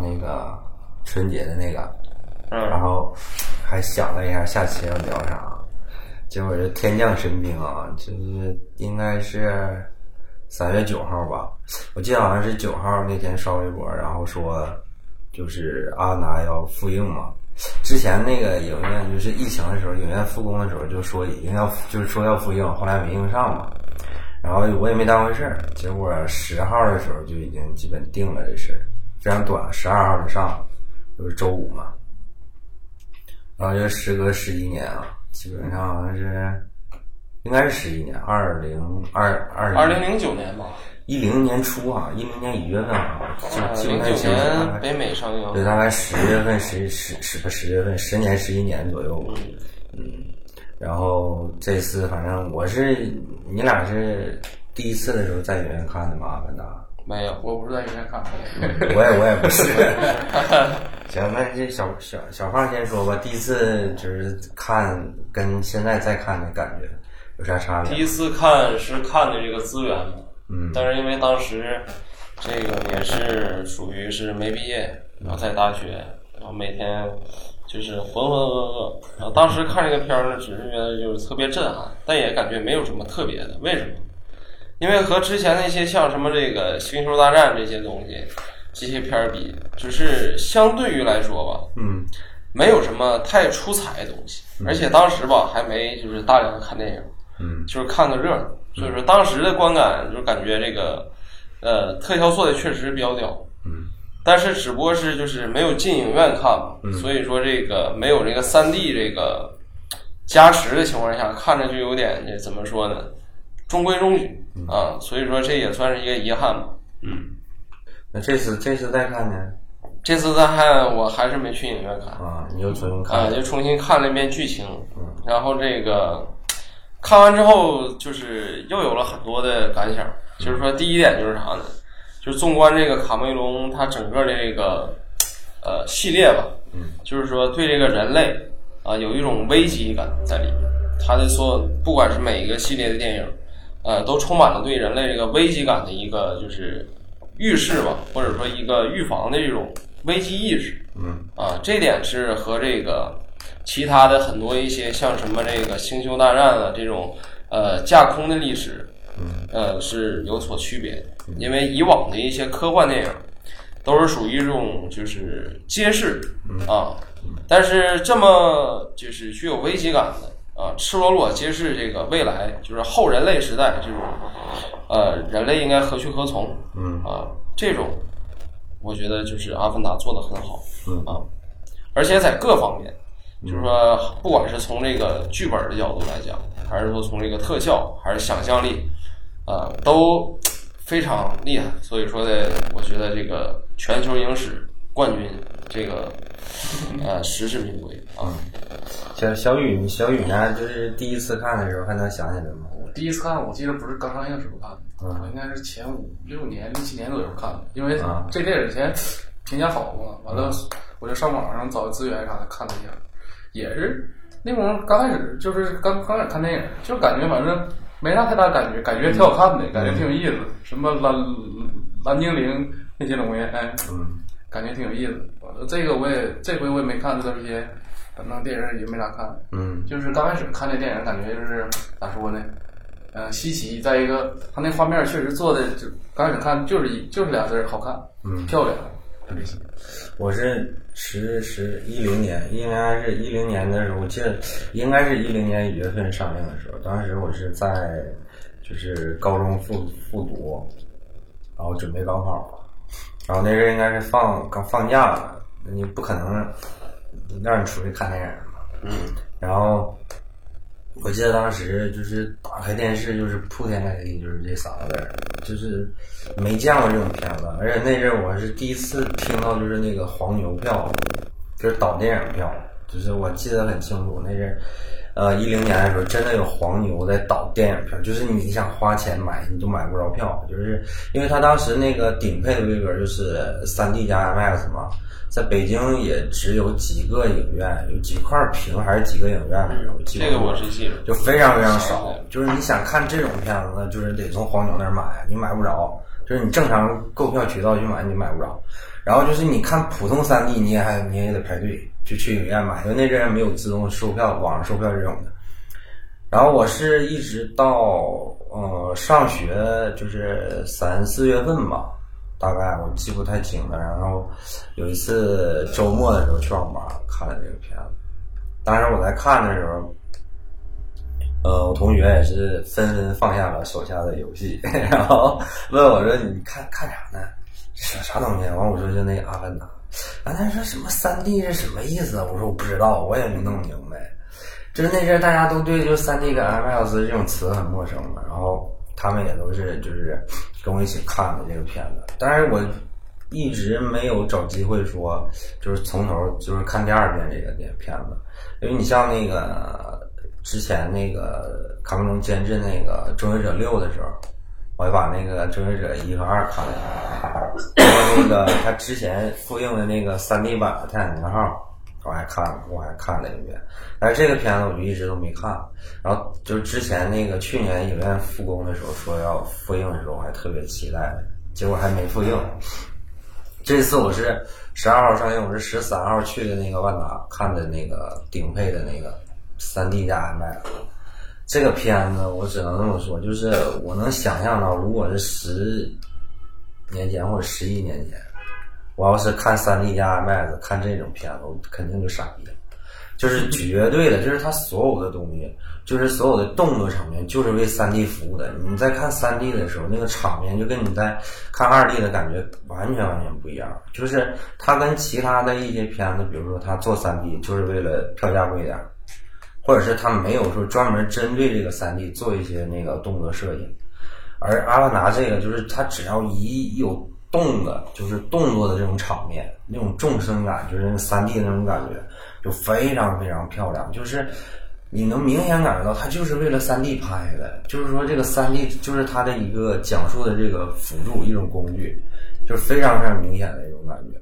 那个春节的那个，嗯，然后还想了一下下期要聊啥，结果这天降神兵啊，就是应该是三月九号吧，我记得好像是九号那天刷微博，然后说就是阿达要复映嘛。之前那个影院就是疫情的时候，影院复工的时候就说已经要就是说要复映，后来没映上嘛。然后我也没当回事儿，结果十号的时候就已经基本定了这事，非常短，十二号就上，就是周五嘛。然后就时隔十一年啊，基本上好像是应该是十一年，二零二二二零零九年吧，一零年初啊，一零年一月份啊，就基零九本上年北美上映，对，大概十月份、十十十不十月份，十年、十一年左右吧。嗯，然后这次反正我是你俩是第一次的时候在影院看的嘛？阿凡达？没有，我不是在影院看的，我也我也不是。行，那这小小小胖先说吧，第一次就是看跟现在再看的感觉有啥差别？第一次看是看的这个资源嘛，嗯但是因为当时这个也是属于是没毕业，然后在大学，然后每天就是浑浑噩噩，然后当时看这个片儿呢，只是觉得就是特别震撼，但也感觉没有什么特别的，为什么？因为和之前那些像什么这个《星球大战》这些东西，这些片儿比，就是相对于来说吧，嗯。没有什么太出彩的东西，而且当时吧还没就是大量的看电影，嗯。就是看个热闹，所以说当时的观感就感觉这个呃特效做的确实比较屌，嗯。但是只不过是就是没有进影院看嘛，所以说这个没有这个三 D 这个加持的情况下，看着就有点这怎么说呢，中规中矩啊，所以说这也算是一个遗憾吧。嗯那这次这次再看呢？这次再看我还是没去影院看，啊，你又重新啊，看？就重新看了一遍剧情，然后这个看完之后，就是又有了很多的感想。就是说，第一点就是啥呢？就是纵观这个卡梅隆他整个的这个呃系列吧，嗯，就是说对这个人类啊有一种危机感在里面。他的所有不管是每一个系列的电影，呃，都充满了对人类这个危机感的一个就是预示吧，或者说一个预防的这种危机意识。嗯啊，这点是和这个其他的很多一些像什么这个星球大战啊这种呃架空的历史，嗯呃是有所区别的。因为以往的一些科幻电影都是属于一种就是揭示啊，但是这么就是具有危机感的啊，赤裸裸揭示这个未来就是后人类时代这种呃人类应该何去何从嗯啊这种，我觉得就是阿凡达做的很好。嗯啊，而且在各方面，就是说，不管是从这个剧本的角度来讲，还是说从这个特效，还是想象力，啊，都非常厉害。所以说呢，我觉得这个全球影史冠军，这个呃实至名归啊。小小雨，你小雨呢？就是第一次看的时候还能想起来吗？我第一次看，我记得不是刚上映时候看的，嗯我应该是前五六年、六七年左右看的，因为啊这电影以前评价好嘛，完了我就上网上找资源啥的看了一下，也是那会儿刚开始就是刚刚开始看电影，就感觉反正没啥太大感觉，感觉挺好看的，感觉挺有意思，什么蓝蓝精灵那些东西，哎，嗯感觉挺有意思。这个我也这回我也没看这这些，反正电影也没咋看。嗯就是刚开始看这电影，感觉就是咋说呢？呃，稀奇。再一个，他那画面确实做的，就刚开始看就是一就是俩字儿，好看，嗯，漂亮，就这些。我是十十一零年，应该是一零年的时候，我记得应该是一零年一月份上映的时候，当时我是在就是高中复复读，然后准备高考，然后那阵应该是放刚放假了，你不可能让你出去看电影嘛，嗯。然后我记得当时就是打开电视，就是铺天盖地就是这三个字儿，就是没见过这种片子，而且那阵我是第一次听到就是那个黄牛票，就是倒电影票，就是我记得很清楚，那阵儿呃一零年的时候，真的有黄牛在倒电影票，就是你想花钱买，你都买不着票，就是因为他当时那个顶配的规格就是三 D 加 IMAX 嘛，在北京也只有几个影院，有几块屏还是几个影院来着？我记不这个我是记得。就非常非常少。就是你想看这种片子呢，就是得从黄牛那儿买，你买不着。就是你正常购票渠道去买，你买不着。然后就是你看普通三 D，你也还你也得排队，就去影院买，因为那阵儿没有自动售票、网上售票这种的。然后我是一直到呃上学，就是三四月份吧，大概我记不太清了。然后有一次周末的时候去网吧看了这个片子，当时我在看的时候，呃，我同学也是纷纷放下了手下的游戏，然后问我说：“你看看啥呢？啥啥东西？”完我说：“就那阿凡达。”完他说：“什么三 D 是什么意思？”我说：“我不知道，我也没弄明白。”就是那阵大家都对就三 D 跟 IMAX 这种词很陌生嘛，然后他们也都是就是跟我一起看的这个片子，但是我一直没有找机会说就是从头就是看第二遍这个电片子，因为你像那个之前那个卡梅隆监制那个《终结者六》的时候，我还把那个《终结者一》和二看了，然后那个他之前复映的那个三 D 版的《泰坦尼克号》。我还看了，我还看了一遍，但是这个片子我就一直都没看。然后就是之前那个去年影院复工的时候说要复映的时候，我还特别期待，结果还没复映。这次我是十二号上映，我是十三号去的那个万达看的那个顶配的那个三 D 加 IMAX。这个片子我只能这么说，就是我能想象到，如果是十年前或者十一年前。我要是看三 D 加 IMAX 看这种片子，我肯定就傻逼了。就是 绝对的，就是它所有的东西，就是所有的动作场面，就是为三 D 服务的。你在看三 D 的时候，那个场面就跟你在看二 D 的感觉完全完全不一样。就是它跟其他的一些片子，比如说它做三 D 就是为了票价贵点儿，或者是他没有说专门针对这个三 D 做一些那个动作摄影。而阿凡达这个，就是它只要一有。动的，就是动作的这种场面，那种纵深感，就是那三 D 那种感觉，就非常非常漂亮。就是你能明显感觉到，它就是为了三 D 拍的。就是说，这个三 D 就是它的一个讲述的这个辅助，一种工具，就是非常非常明显的一种感觉。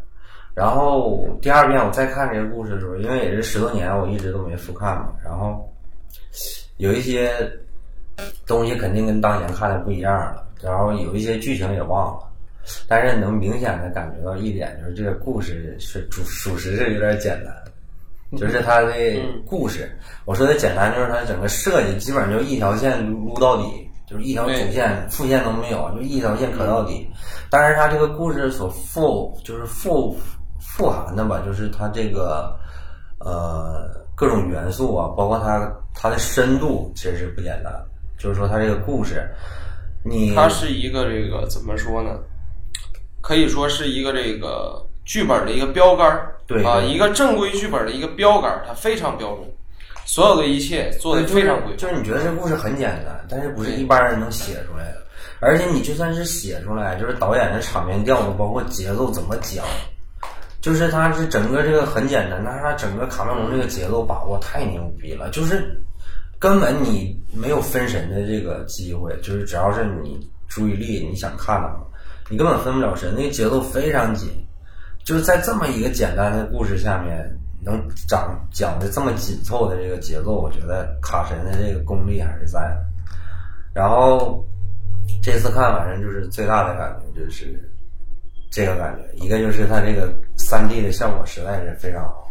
然后第二遍我再看这个故事的时候，因为也是十多年，我一直都没复看嘛。然后有一些东西肯定跟当年看的不一样了，然后有一些剧情也忘了。但是能明显的感觉到一点，就是这个故事是属属实是有点简单，就是它的故事。我说的简单，就是它整个设计基本上就一条线撸撸到底，就是一条主线、副线都没有，就一条线可到底。但是它这个故事所富就是富富含的吧，就是它这个呃各种元素啊，包括它它的深度其实是不简单。就是说它这个故事，你它是一个这个怎么说呢？可以说是一个这个剧本的一个标杆儿，对啊，一个正规剧本的一个标杆儿，它非常标准，所有的一切做的非常规。就是你觉得这故事很简单，但是不是一般人能写出来的。而且你就算是写出来，就是导演的场面调度，包括节奏怎么讲，就是他是整个这个很简单，但是他整个卡梅隆这个节奏把握太牛逼了，就是根本你没有分神的这个机会，就是只要是你注意力你想看的话。你根本分不了神，那个节奏非常紧，就是在这么一个简单的故事下面，能讲讲的这么紧凑的这个节奏，我觉得卡神的这个功力还是在的。然后这次看，反正就是最大的感觉就是这个感觉，一个就是他这个三 D 的效果实在是非常好，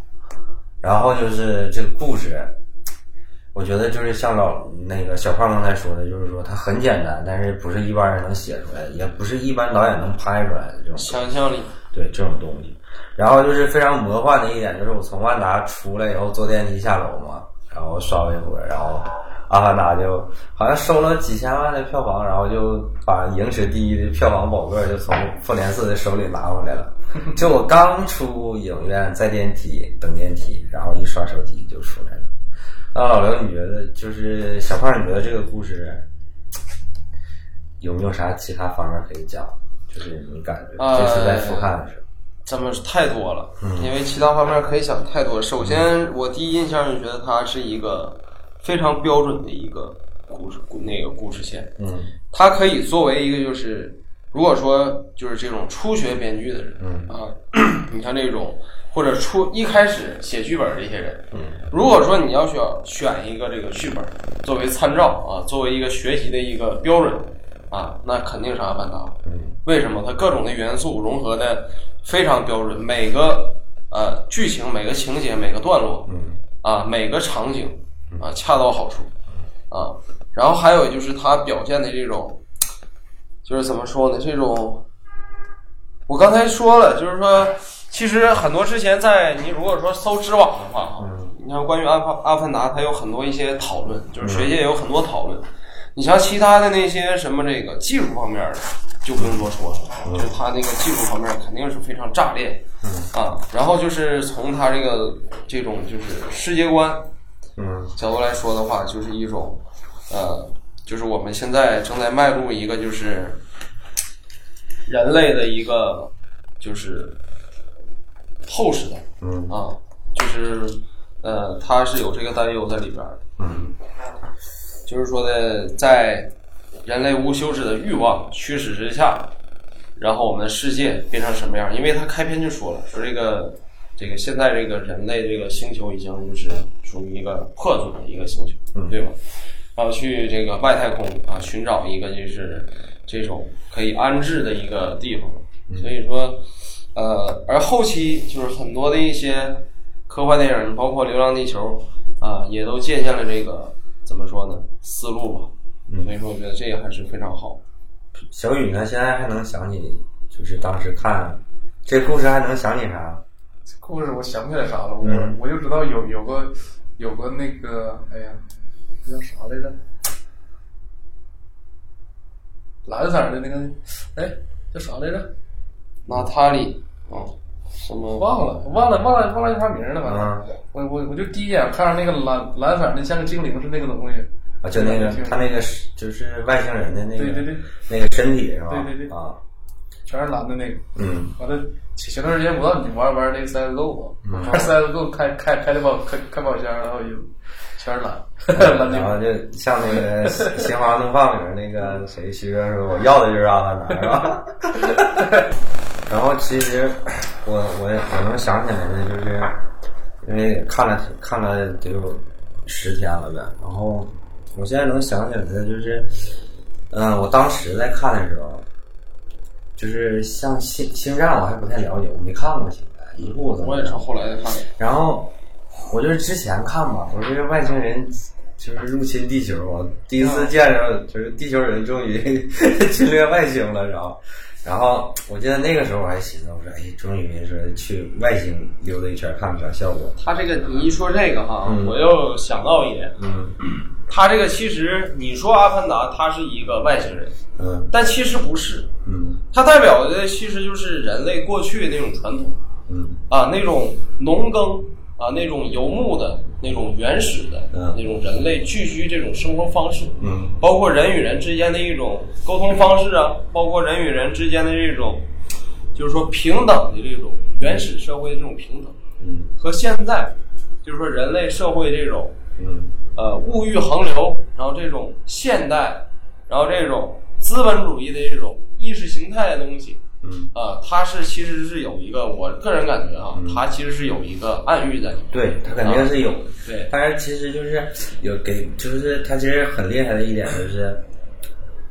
然后就是这个故事。我觉得就是像老那个小胖刚才说的，就是说它很简单，但是不是一般人能写出来，也不是一般导演能拍出来的这种想象力。对这种东西，然后就是非常魔幻的一点，就是我从万达出来以后坐电梯下楼嘛，然后刷微博，然后阿凡达就好像收了几千万的票房，然后就把影史第一的票房宝座就从复联四的手里拿回来了。就我刚出影院，在电梯等电梯，然后一刷手机就出来了。那老刘，你觉得就是小胖？你觉得这个故事有没有啥其他方面可以讲？就是你感觉这次在复看的时候，怎么太多了？因为其他方面可以想太多。首先，我第一印象就觉得它是一个非常标准的一个故事那个故事线。嗯它可以作为一个就是，如果说就是这种初学编剧的人，嗯啊，你像这种或者初一开始写剧本的一些人，嗯如果说你要选选一个这个剧本作为参照啊，作为一个学习的一个标准啊，那肯定是《阿凡达》。嗯为什么？它各种的元素融合的非常标准，每个呃剧情、每个情节、每个段落嗯啊，每个场景啊，恰到好处啊。然后还有就是他表现的这种，就是怎么说呢？这种，我刚才说了，就是说，其实很多之前在你如果说搜知网的话你像关于阿凡阿凡达，它有很多一些讨论，就是学界有很多讨论。你像其他的那些什么这个技术方面的，就不用多说了，就是他那个技术方面肯定是非常炸裂，嗯啊，然后就是从他这个这种就是世界观嗯角度来说的话，就是一种呃，就是我们现在正在迈入一个就是人类的一个就是后时代嗯啊，就是呃，它是有这个担忧在里边儿的。嗯就是说的，在人类无休止的欲望驱使之下，然后我们的世界变成什么样？因为他开篇就说了，说这个这个现在这个人类这个星球已经就是属于一个破损的一个星球，嗯对吧？然后去这个外太空啊，寻找一个就是这种可以安置的一个地方。所以说，呃，而后期就是很多的一些科幻电影，包括《流浪地球》啊，也都借鉴了这个怎么说呢思路吧。所以说，我觉得这个还是非常好。小雨呢？现在还能想起，就是当时看这故事还能想起啥？故事我想不起来啥了，我、嗯我就知道有有个有个那个，哎呀，那叫啥来着？蓝色的那个，哎，叫啥来着？娜塔莉啊，什么忘了，忘了，忘了，忘了叫啥名了。反正、嗯我我我就第一眼看上那个蓝蓝色的，像个精灵似的那个东西。啊，就那个他那个是就是外星人的那个对对对那个身体是吧？对对对啊，全是蓝的那个。嗯完了，前前段时间我不知道你玩没玩那个 CSGO 嗯吧？玩 CSGO 开开开的宝开开宝箱，然后有全是蓝，蓝然后。就像那个《心花怒放》里面那个谁徐哥说，我要的就是阿凡达，是吧？然后其实我我我能想起来的就是，因为看了看了得有十天了呗，然后我现在能想起来的就是，嗯、我当时在看的时候，就是像星星战我还不太了解，我没看过星战，一部怎么我也是后来才看的。然后我就是之前看吧，我这个外星人就是入侵地球，我第一次见着就是地球人终于 侵略外星了，然后。然后我记得那个时候我还寻思，我说，哎，终于是去外星溜达一圈，看看啥效果。他这个你一说这个哈，嗯我又想到一点，嗯他这个其实你说阿凡达他是一个外星人，嗯。但其实不是，嗯。它代表的其实就是人类过去那种传统嗯。啊，那种农耕啊，那种游牧的那种原始的、嗯。那种人类聚居这种生活方式，嗯。包括人与人之间的一种沟通方式啊，包括人与人之间的这种，就是说平等的这种原始社会的这种平等，嗯。和现在就是说人类社会这种嗯呃物欲横流，然后这种现代，然后这种资本主义的这种意识形态的东西，嗯，啊，它是其实是有一个，我个人感觉啊，它其实是有一个暗喻在里面。对他肯定是有的。对，但是其实就是有给，就是他其实很厉害的一点就是，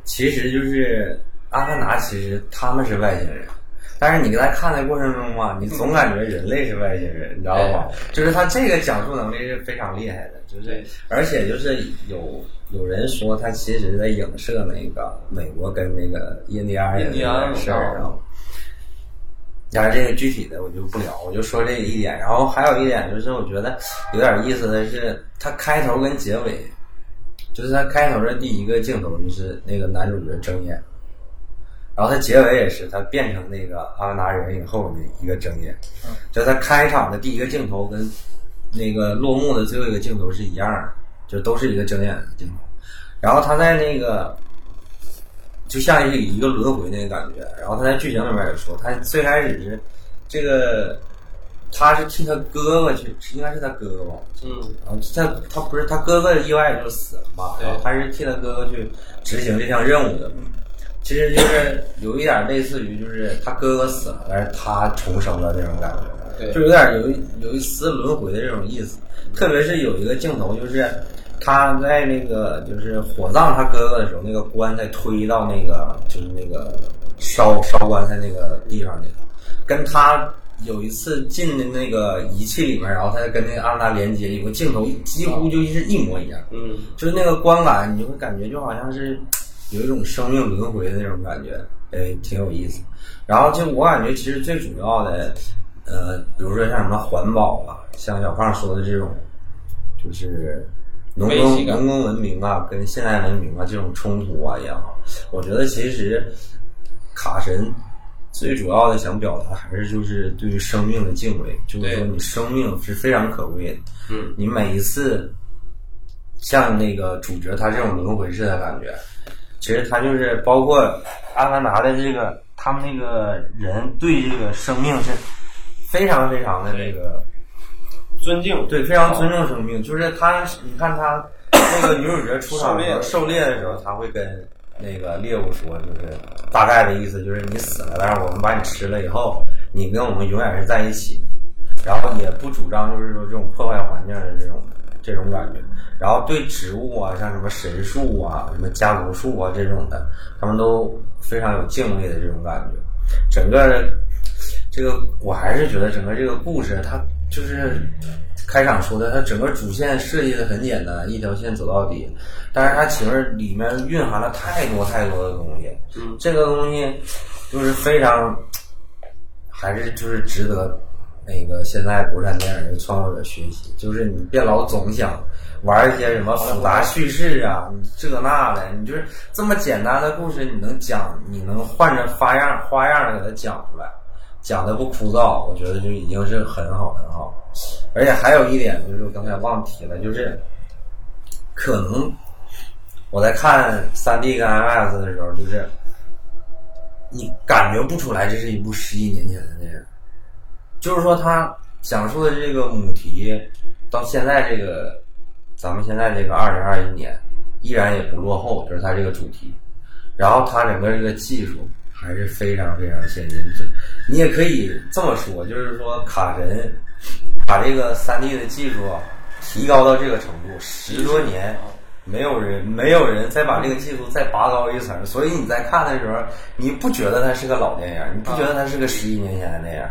其实就是阿凡达，其实他们是外星人，但是你在看的过程中嘛，你总感觉人类是外星人，你知道吗？就是他这个讲述能力是非常厉害的，就是而且就是有有人说他其实在影射那个美国跟那个印第安人的事儿，然后。但是这个具体的我就不聊，我就说这一点。然后还有一点就是，我觉得有点意思的是，他开头跟结尾，就是他开头的第一个镜头就是那个男主角睁眼，然后它结尾也是他变成那个阿凡达人以后的一个睁眼，就他开场的第一个镜头跟那个落幕的最后一个镜头是一样的，就都是一个睁眼的镜头。然后他在那个就像一一个轮回那个感觉。然后他在剧情里面也说，他最开始是这个他是替他哥哥去，应该是他哥哥吧？嗯然后他他不是他哥哥意外就死了嘛，对然后他是替他哥哥去执行这项任务的。其实就是有一点类似于，就是他哥哥死了，但是他重生了那种感觉，对就有点有一有一丝轮回的这种意思。特别是有一个镜头，就是他在那个就是火葬他哥哥的时候，那个棺材推到那个就是那个烧烧棺材那个地方去了，跟他有一次进的那个仪器里面，然后他跟那个安达连接，有个镜头几乎就是一模一样，嗯就是那个观感，你就会感觉就好像是有一种生命轮回的那种感觉，哎，挺有意思。然后就我感觉，其实最主要的，呃，比如说像什么环保啊，像小胖说的这种，就是农耕农耕文明啊，跟现代文明啊这种冲突啊也好，我觉得其实卡神最主要的想表达还是就是对于生命的敬畏，就是说你生命是非常可贵的，嗯。你每一次像那个主角他这种轮回式的感觉，其实他就是包括阿凡达的这个他们那个人对这个生命是非常非常的那个尊敬对，非常尊重生命。就是他，你看他那个女主角出场的时候狩狩猎的时候，他会跟那个猎物说，就是大概的意思就是你死了，但是我们把你吃了以后，你跟我们永远是在一起的。然后也不主张就是说这种破坏环境的这种这种感觉。然后对植物啊，像什么神树啊、什么家族树啊这种的，他们都非常有敬畏的这种感觉。整个这个我还是觉得整个这个故事，它就是开场说的，它整个主线设计的很简单，一条线走到底。但是它其实里面蕴含了太多太多的东西。嗯这个东西就是非常，还是就是值得那个现在国产电影的创作者学习。就是你别老总想玩一些什么复杂叙事啊，你这那的，你就是这么简单的故事，你能讲，你能换着花样花样的给它讲出来，讲的不枯燥，我觉得就已经是很好很好。而且还有一点就是我刚才忘提了，就是可能我在看三 D 跟 IMAX 的时候，就是你感觉不出来这是一部十一年前的电影，就是说他讲述的这个母题到现在这个咱们现在这个二零二一年依然也不落后，就是它这个主题，然后它整个这个技术还是非常非常先进。这你也可以这么说，就是说卡神把这个三 D 的技术提高到这个程度，十多年。没有人，没有人再把这个技术再拔高一层，所以你在看的时候，你不觉得它是个老电影，你不觉得它是个十一年前的电影。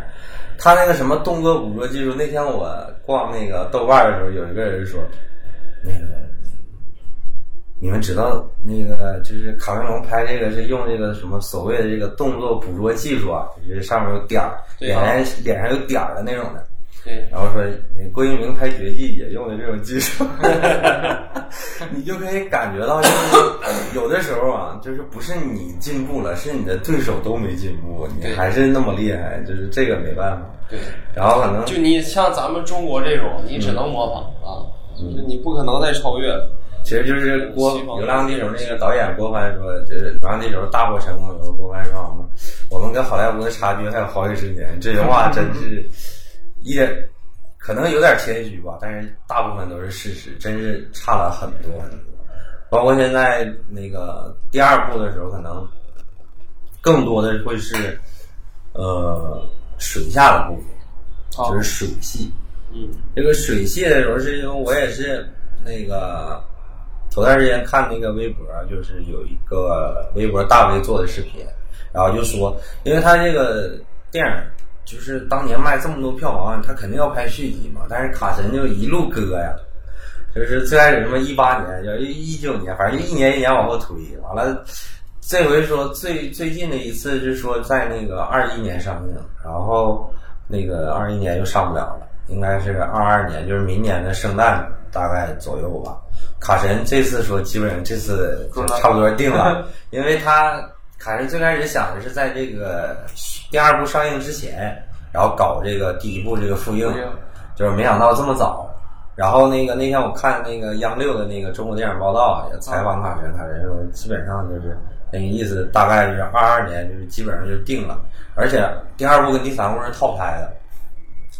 他那个什么动作捕捉技术，那天我逛那个豆瓣的时候，有一个人说，那个你们知道那个就是卡梅隆拍这个是用这个什么所谓的这个动作捕捉技术啊，就是上面有点儿，脸脸上有点儿的那种的。对，然后说郭敬明拍《绝技》也用的这种技术，你就可以感觉到，就是有的时候啊，就是不是你进步了，是你的对手都没进步，你还是那么厉害，就是这个没办法。对，然后可能就你像咱们中国这种，你只能模仿啊，就是你不可能再超越了。其实就是郭《流浪地球》那个导演郭帆说，就是《流浪地球》大获成功的时候，郭帆说我们我们跟好莱坞的差距还有好几十年，这句话真是一点可能有点谦虚吧，但是大部分都是事实，真是差了很多很多。包括现在那个第二部的时候，可能更多的会是呃水下的部分，啊就是水系。嗯这个水系的时候，是因为我也是那个头段时间看那个微博，就是有一个微博大 V 做的视频，然后就说，因为他这个电影就是当年卖这么多票房，他肯定要拍续集嘛，但是卡神就一路割呀，就是最开始什么一八年，要一九年，反正就一年一年往后推，完了。这回说最最近的一次是说在那个二一年上映，然后那个二一年又上不了了，应该是二二年，就是明年的圣诞大概左右吧。卡神这次说基本上这次就差不多定了，因为他卡神最开始想的是在这个第二部上映之前，然后搞这个第一部这个复映，就是没想到这么早。然后那个那天我看那个央六的那个中国电影报道也采访卡神，卡神说基本上就是那个意思，大概就是二二年就是基本上就定了，而且第二部跟第三部是套拍的，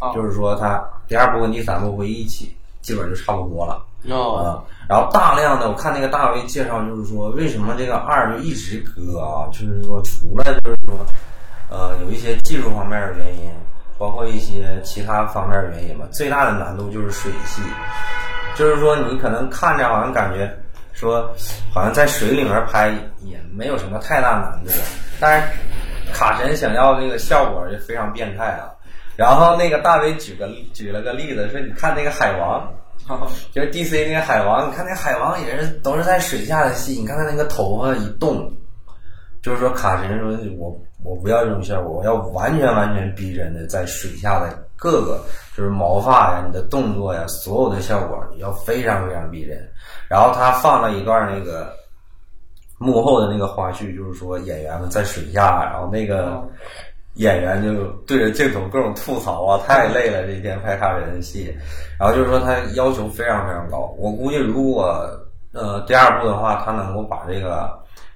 啊就是说它第二部跟第三部会一起，基本就差不多了。哦，啊，然后大量的我看那个大 V 介绍，就是说为什么这个二就一直搁啊？就是说除了就是说，呃，有一些技术方面的原因，包括一些其他方面的原因吧，最大的难度就是水系，就是说你可能看着好像感觉说好像在水里面拍也没有什么太大难度，但是卡神想要这个效果就非常变态啊。然后那个大 V 举个举了个例子，说你看那个海王。就是 DC 那个海王，你看那个海王也是都是在水下的戏，你看他那个头发一动，就是说卡神说我我不要这种效果，我要完全完全逼真的在水下的各个就是毛发呀、你的动作呀，所有的效果要非常非常逼真。然后他放了一段那个幕后的那个花絮，就是说演员们在水下，然后那个。演员就对着镜头各种吐槽啊，太累了，这一天拍卡神的戏。然后就是说他要求非常非常高，我估计如果呃第二部的话，他能够把这个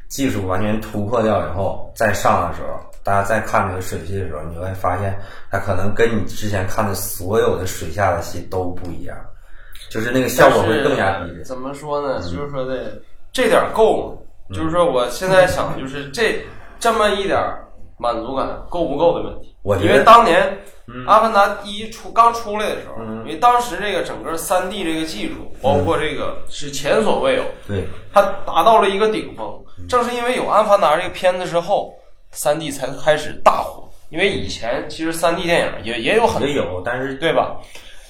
技术完全突破掉以后，再上的时候，大家再看这个水戏的时候，你会发现他可能跟你之前看的所有的水下的戏都不一样，就是那个效果会更加逼真。怎么说呢？就是说的这点够吗？就是说我现在想，就是这这么一点儿。满足感够不够的问题，我因为当年《阿凡达》一出刚出来的时候，嗯因为当时这个整个三 D 这个技术，包括这个是前所未有，对，它达到了一个顶峰。正是因为有《阿凡达》这个片子之后，三 D 才开始大火。因为以前其实三 D 电影也也有很多也有，但是对吧？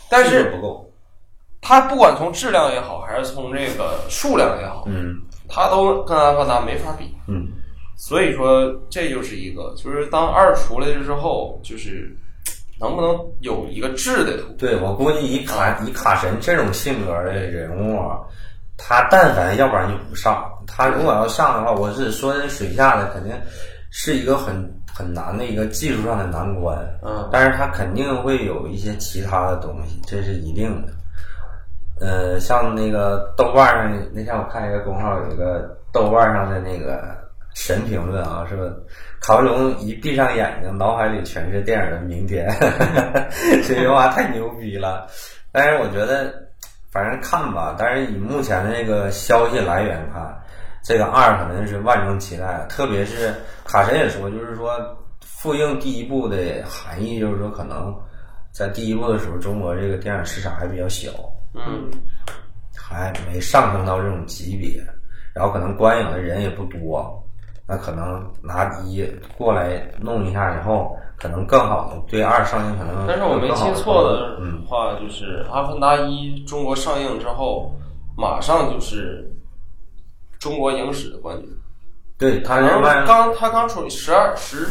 但是术不够，它不管从质量也好，还是从这个数量也好，嗯它都跟《阿凡达》没法比。嗯。所以说，这就是一个，就是当二出来之后，就是能不能有一个质的突破？对我估计以卡以卡神这种性格的人物啊，他但凡要不然就不上，他如果要上的话，我是说的水下的肯定是一个很很难的一个技术上的难关，嗯，但是他肯定会有一些其他的东西，这是一定的。呃，像那个豆瓣上那天我看一个公号，有一个豆瓣上的那个神评论啊，是吧？卡梅隆一闭上眼睛，脑海里全是电影的明天，这句话太牛逼了。但是我觉得，反正看吧。但是以目前的这个消息来源看，这个二可能是万众期待。特别是卡神也说，就是说复映第一部的含义，就是说可能在第一部的时候，中国这个电影市场还比较小，嗯，还没上升到这种级别，然后可能观影的人也不多。那可能拿一过来弄一下以后，可能更好的对二上映可能。但是我没记错的嗯，话，就是《阿凡达一》中国上映之后，马上就是中国影史的冠军。对，他刚他刚出十二十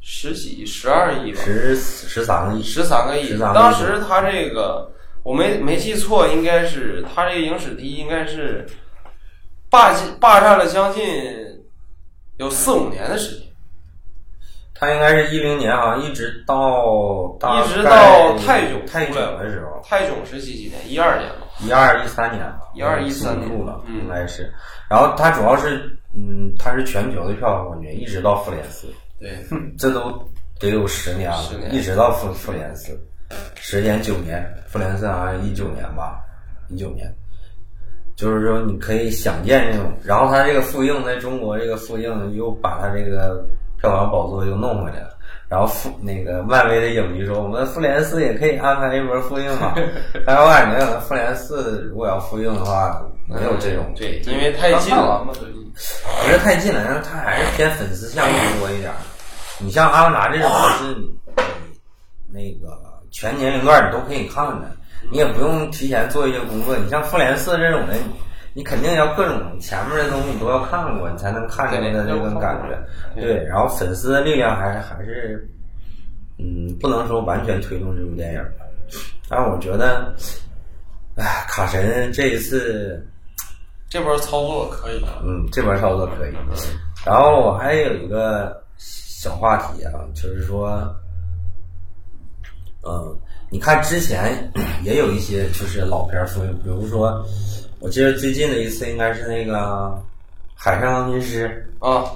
十几十二亿吧，十十三个亿，十三个亿。13个亿当时他这个我没没记错，应该是他这个影史第一，应该是霸进霸占了将近有四五年的时间，他应该是一零年，好像一直到大一直到泰囧泰囧的时候，泰囧是几几年？一二年吧。一二一三年吧，12记不13年住了，嗯应该是。然后他主要是，嗯，他是全球的票房冠军，一直到复联四，对，这都得有十年了，十年一直到复复联四，十年九年，复联四好像一九年吧，一九年。就是说，你可以想见这种，然后他这个复映在中国这个复映又把他这个票房宝座又弄回来了。然后复那个漫威的影迷说，我们复联四也可以安排一波复映嘛。但是我感觉复联四如果要复映的话，没有这种，对，因为太近了。嘛，不是太近了，但是它还是偏粉丝向多一点。你像阿凡达这种是那个全年龄段你都可以看的，你也不用提前做一些工作。你像复联四这种的，你你肯定要各种前面的东西你都要看过，你才能看出来的这种感觉。对，然后粉丝的力量还还是，嗯，不能说完全推动这部电影吧。但是我觉得，哎，卡神这一次。这波操作可以，嗯，这波操作可以。然后我还有一个小话题啊，就是说，嗯，你看之前 也有一些就是老片儿复映，比如说，我记得最近的一次应该是那个《海上钢琴师》，啊，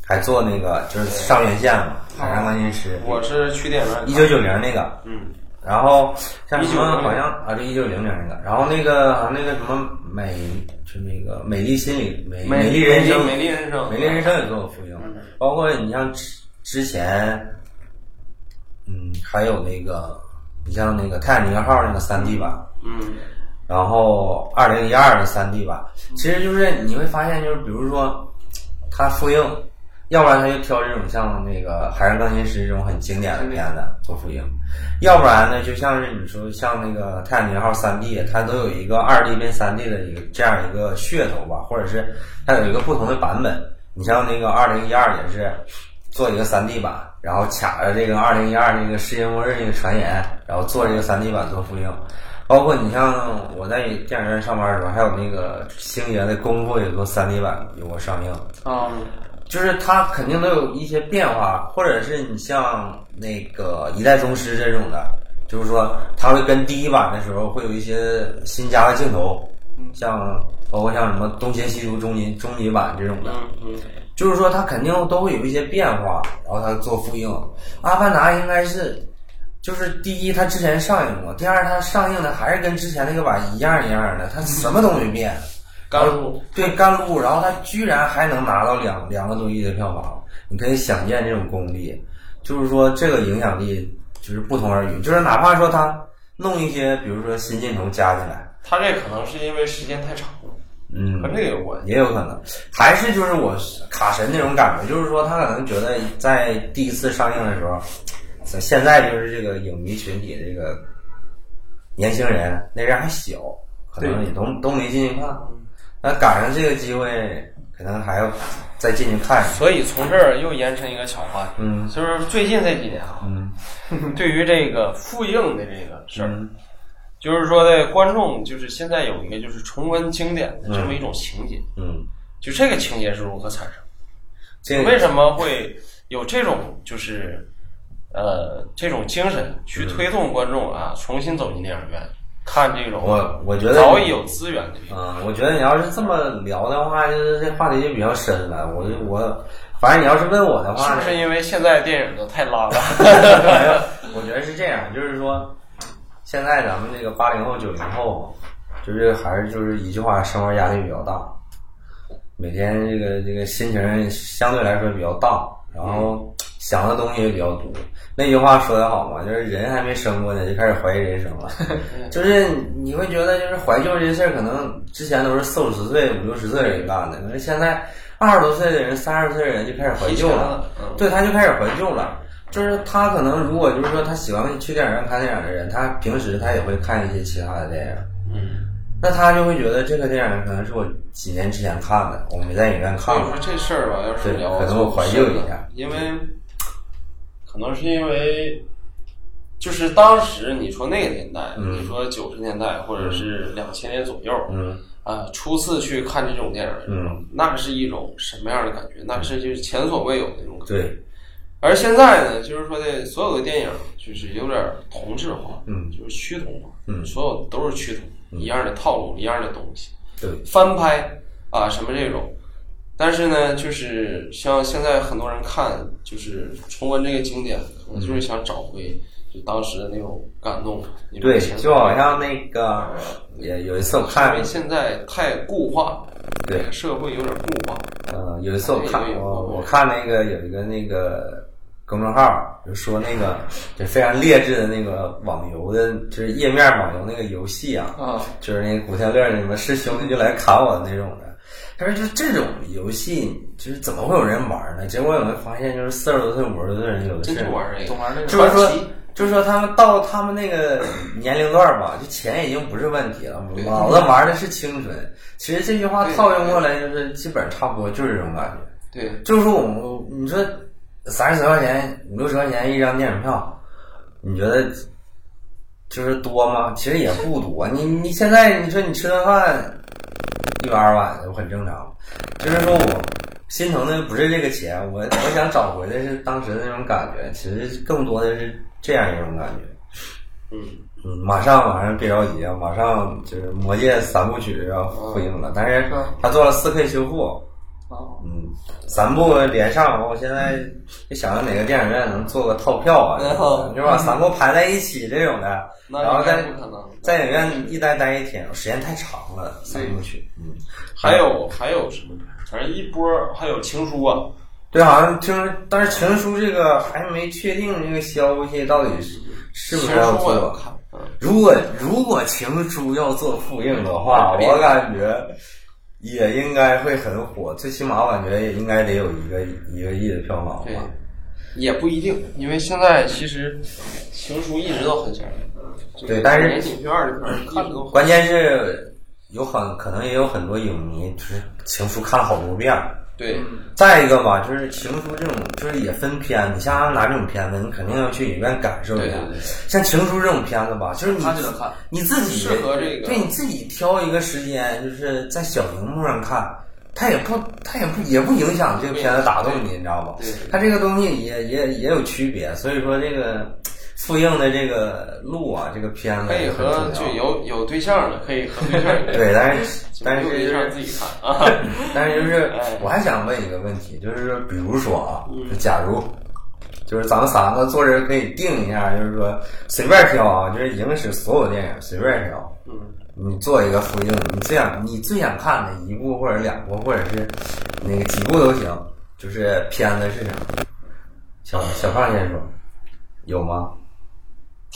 还做那个就是上院线嘛，海上钢琴师，我是去电影院一九九零那个，嗯，然后像什么好像啊，对，一九零零那个，然后那个好像那个什么美，就那个美丽心理美美丽人生，美丽人生，美丽人生也做过复映，包括你像之之前，嗯，还有那个你像那个泰坦尼克号那个三 D 版，嗯。然后二零一二的三 D 版，其实就是你会发现，就是比如说它复映，要不然他就挑这种像那个《海上钢琴师》这种很经典的片子做复映，要不然呢，就像是你说像那个泰坦尼克号三 D，它都有一个二 D 变三 D 的一个这样一个噱头吧，或者是它有一个不同的版本。你像那个二零一二也是做一个三 D 版，然后卡着这个二零一二那个世界末日那个传言，然后做这个三 D 版做复映。包括你像我在电影院上班的时候，还有那个星爷的功夫也做三 D 版有过上映，啊，就是它肯定都有一些变化，或者是你像那个一代宗师这种的，就是说它会跟第一版的时候会有一些新加的镜头，像包括像什么东邪西毒终极终极版这种的，嗯嗯，就是说它肯定都会有一些变化，然后它做复映。阿凡达应该是，就是第一它之前上映过，第二它上映的还是跟之前那个版一样一样的，它什么都没变。甘露，对甘露，然后它居然还能拿到两两个多亿的票房，你可以想见这种功力，就是说这个影响力就是不同而语，就是哪怕说他弄一些，比如说新镜头加进来，他这可能是因为时间太长了，嗯。可这个有关系。也有可能，还是就是我卡神那种感觉，就是说他可能觉得在第一次上映的时候，现在就是这个影迷群体这个年轻人那人还小，可能也都都没进去看，那赶上这个机会，可能还要再进去看。所以从这儿又延伸一个巧话题，嗯。就是最近这几年啊，嗯。对于这个复映的这个事儿，嗯就是说的观众就是现在有一个就是重温经典的这么一种情节，嗯，就这个情节是如何产生？这为什么会有这种就是呃这种精神去推动观众啊重新走进电影院看这种我我觉得早已有资源的嗯，我觉得你要是这么聊的话，就是这话题就比较深了。我我，反正你要是问我的话呢，是不是因为现在电影都太拉了？我觉得是这样，就是说，现在咱们这个八零后、九零后，就是还是就是一句话，生活压力比较大，每天这个这个心情相对来说比较大，然后想的东西也比较多。那句话说的好嘛，就是人还没生过呢，就开始怀疑人生了。就是你会觉得，就是怀旧这事儿，可能之前都是四五十岁、五六十岁的人干的，可是现在二十多岁的人、三十岁的人就开始怀旧了。嗯，对，他就开始怀旧了。就是他可能如果就是说他喜欢去电影院看电影的人，他平时他也会看一些其他的电影，嗯，那他就会觉得这个电影可能是我几年之前看的，我没在影院看过。这事儿吧，要是聊可能我怀旧一下因为可能是因为就是当时你说那个年代，嗯你说九十年代或者是两千年左右，嗯啊，初次去看这种电影嗯那是一种什么样的感觉？那是就是前所未有的那种感觉。对，而现在呢，就是说的所有的电影就是有点同质化，嗯。就是趋同化，嗯。所有都是趋同，一样的套路，一样的东西，对，翻拍啊什么这种。但是呢，就是像现在很多人看，就是重温这个经典，可能就是想找回就当时的那种感动。对，就好像那个也有一次我看因为，现在太固化，对社会有点固化。呃，有一次我看我我看那个有一个那个公众号，就说那个就非常劣质的那个网游的，就是页面网游那个游戏啊，啊，就是那个古天乐什么是兄弟就来砍我的那种的。他说就这种游戏，就是怎么会有人玩呢？结果有人发现，就是四十多岁、五十多岁人有的是。玩这个懂，玩那个就是说就是说他们到他们那个 年龄段吧，就钱已经不是问题了，老子玩的是青春。其实这句话套用过来，就是基本差不多就是这种感觉。对，就是说我们，你说三十块钱、五六十块钱一张电影票，你觉得就是多吗？其实也不多。你你现在你说你吃顿饭一百二百都很正常。就是说我心疼的不是这个钱，我我想找回的是当时的那种感觉。其实更多的是这样一种感觉。嗯，嗯，马上马上别着急啊，马上就是《魔戒》三部曲要复映了，但是他做了四 K 修复，啊，嗯，三部连上，我现在就想着哪个电影院能做个套票啊，就把 三部排在一起这种的，然后在。在影院一待待一天，时间太长了，三部曲。嗯，还有还有什么？反正一波还有情书啊，对，好像听说，但是情书这个还没确定这个消息到底是是不是要做。如果如果情书要做复映的话，我感觉也应该会很火，最起码我感觉也应该得有一个一个亿的票房吧。，也不一定，因为现在其实情书一直都很强，对但是关键是有很可能也有很多影迷就是情书看了好多遍儿。对，再一个吧，就是情书这种，就是也分片。你像拿这种片子，你肯定要去影院感受一下。像情书这种片子吧，就是你。你自己适合这个对你自己挑一个时间，就是在小荧幕上看，它也不它也不也不影响这个片子打动你，你知道吧对对？它这个东西也也也有区别，所以说这个复映的这个路啊，这个片子可以也很和就重要。有有对象的可以和对象对，但是但是自己看啊，但是就是哎，我还想问一个问题，就是比如说啊，假如，就是咱们三个坐着可以定一下，就是说随便挑啊，就是影史所有电影随便挑，嗯，你做一个复印，你最想你最想看的一部或者两部，或者是那个几部都行，就是片子是什么？小小胖先说，有吗？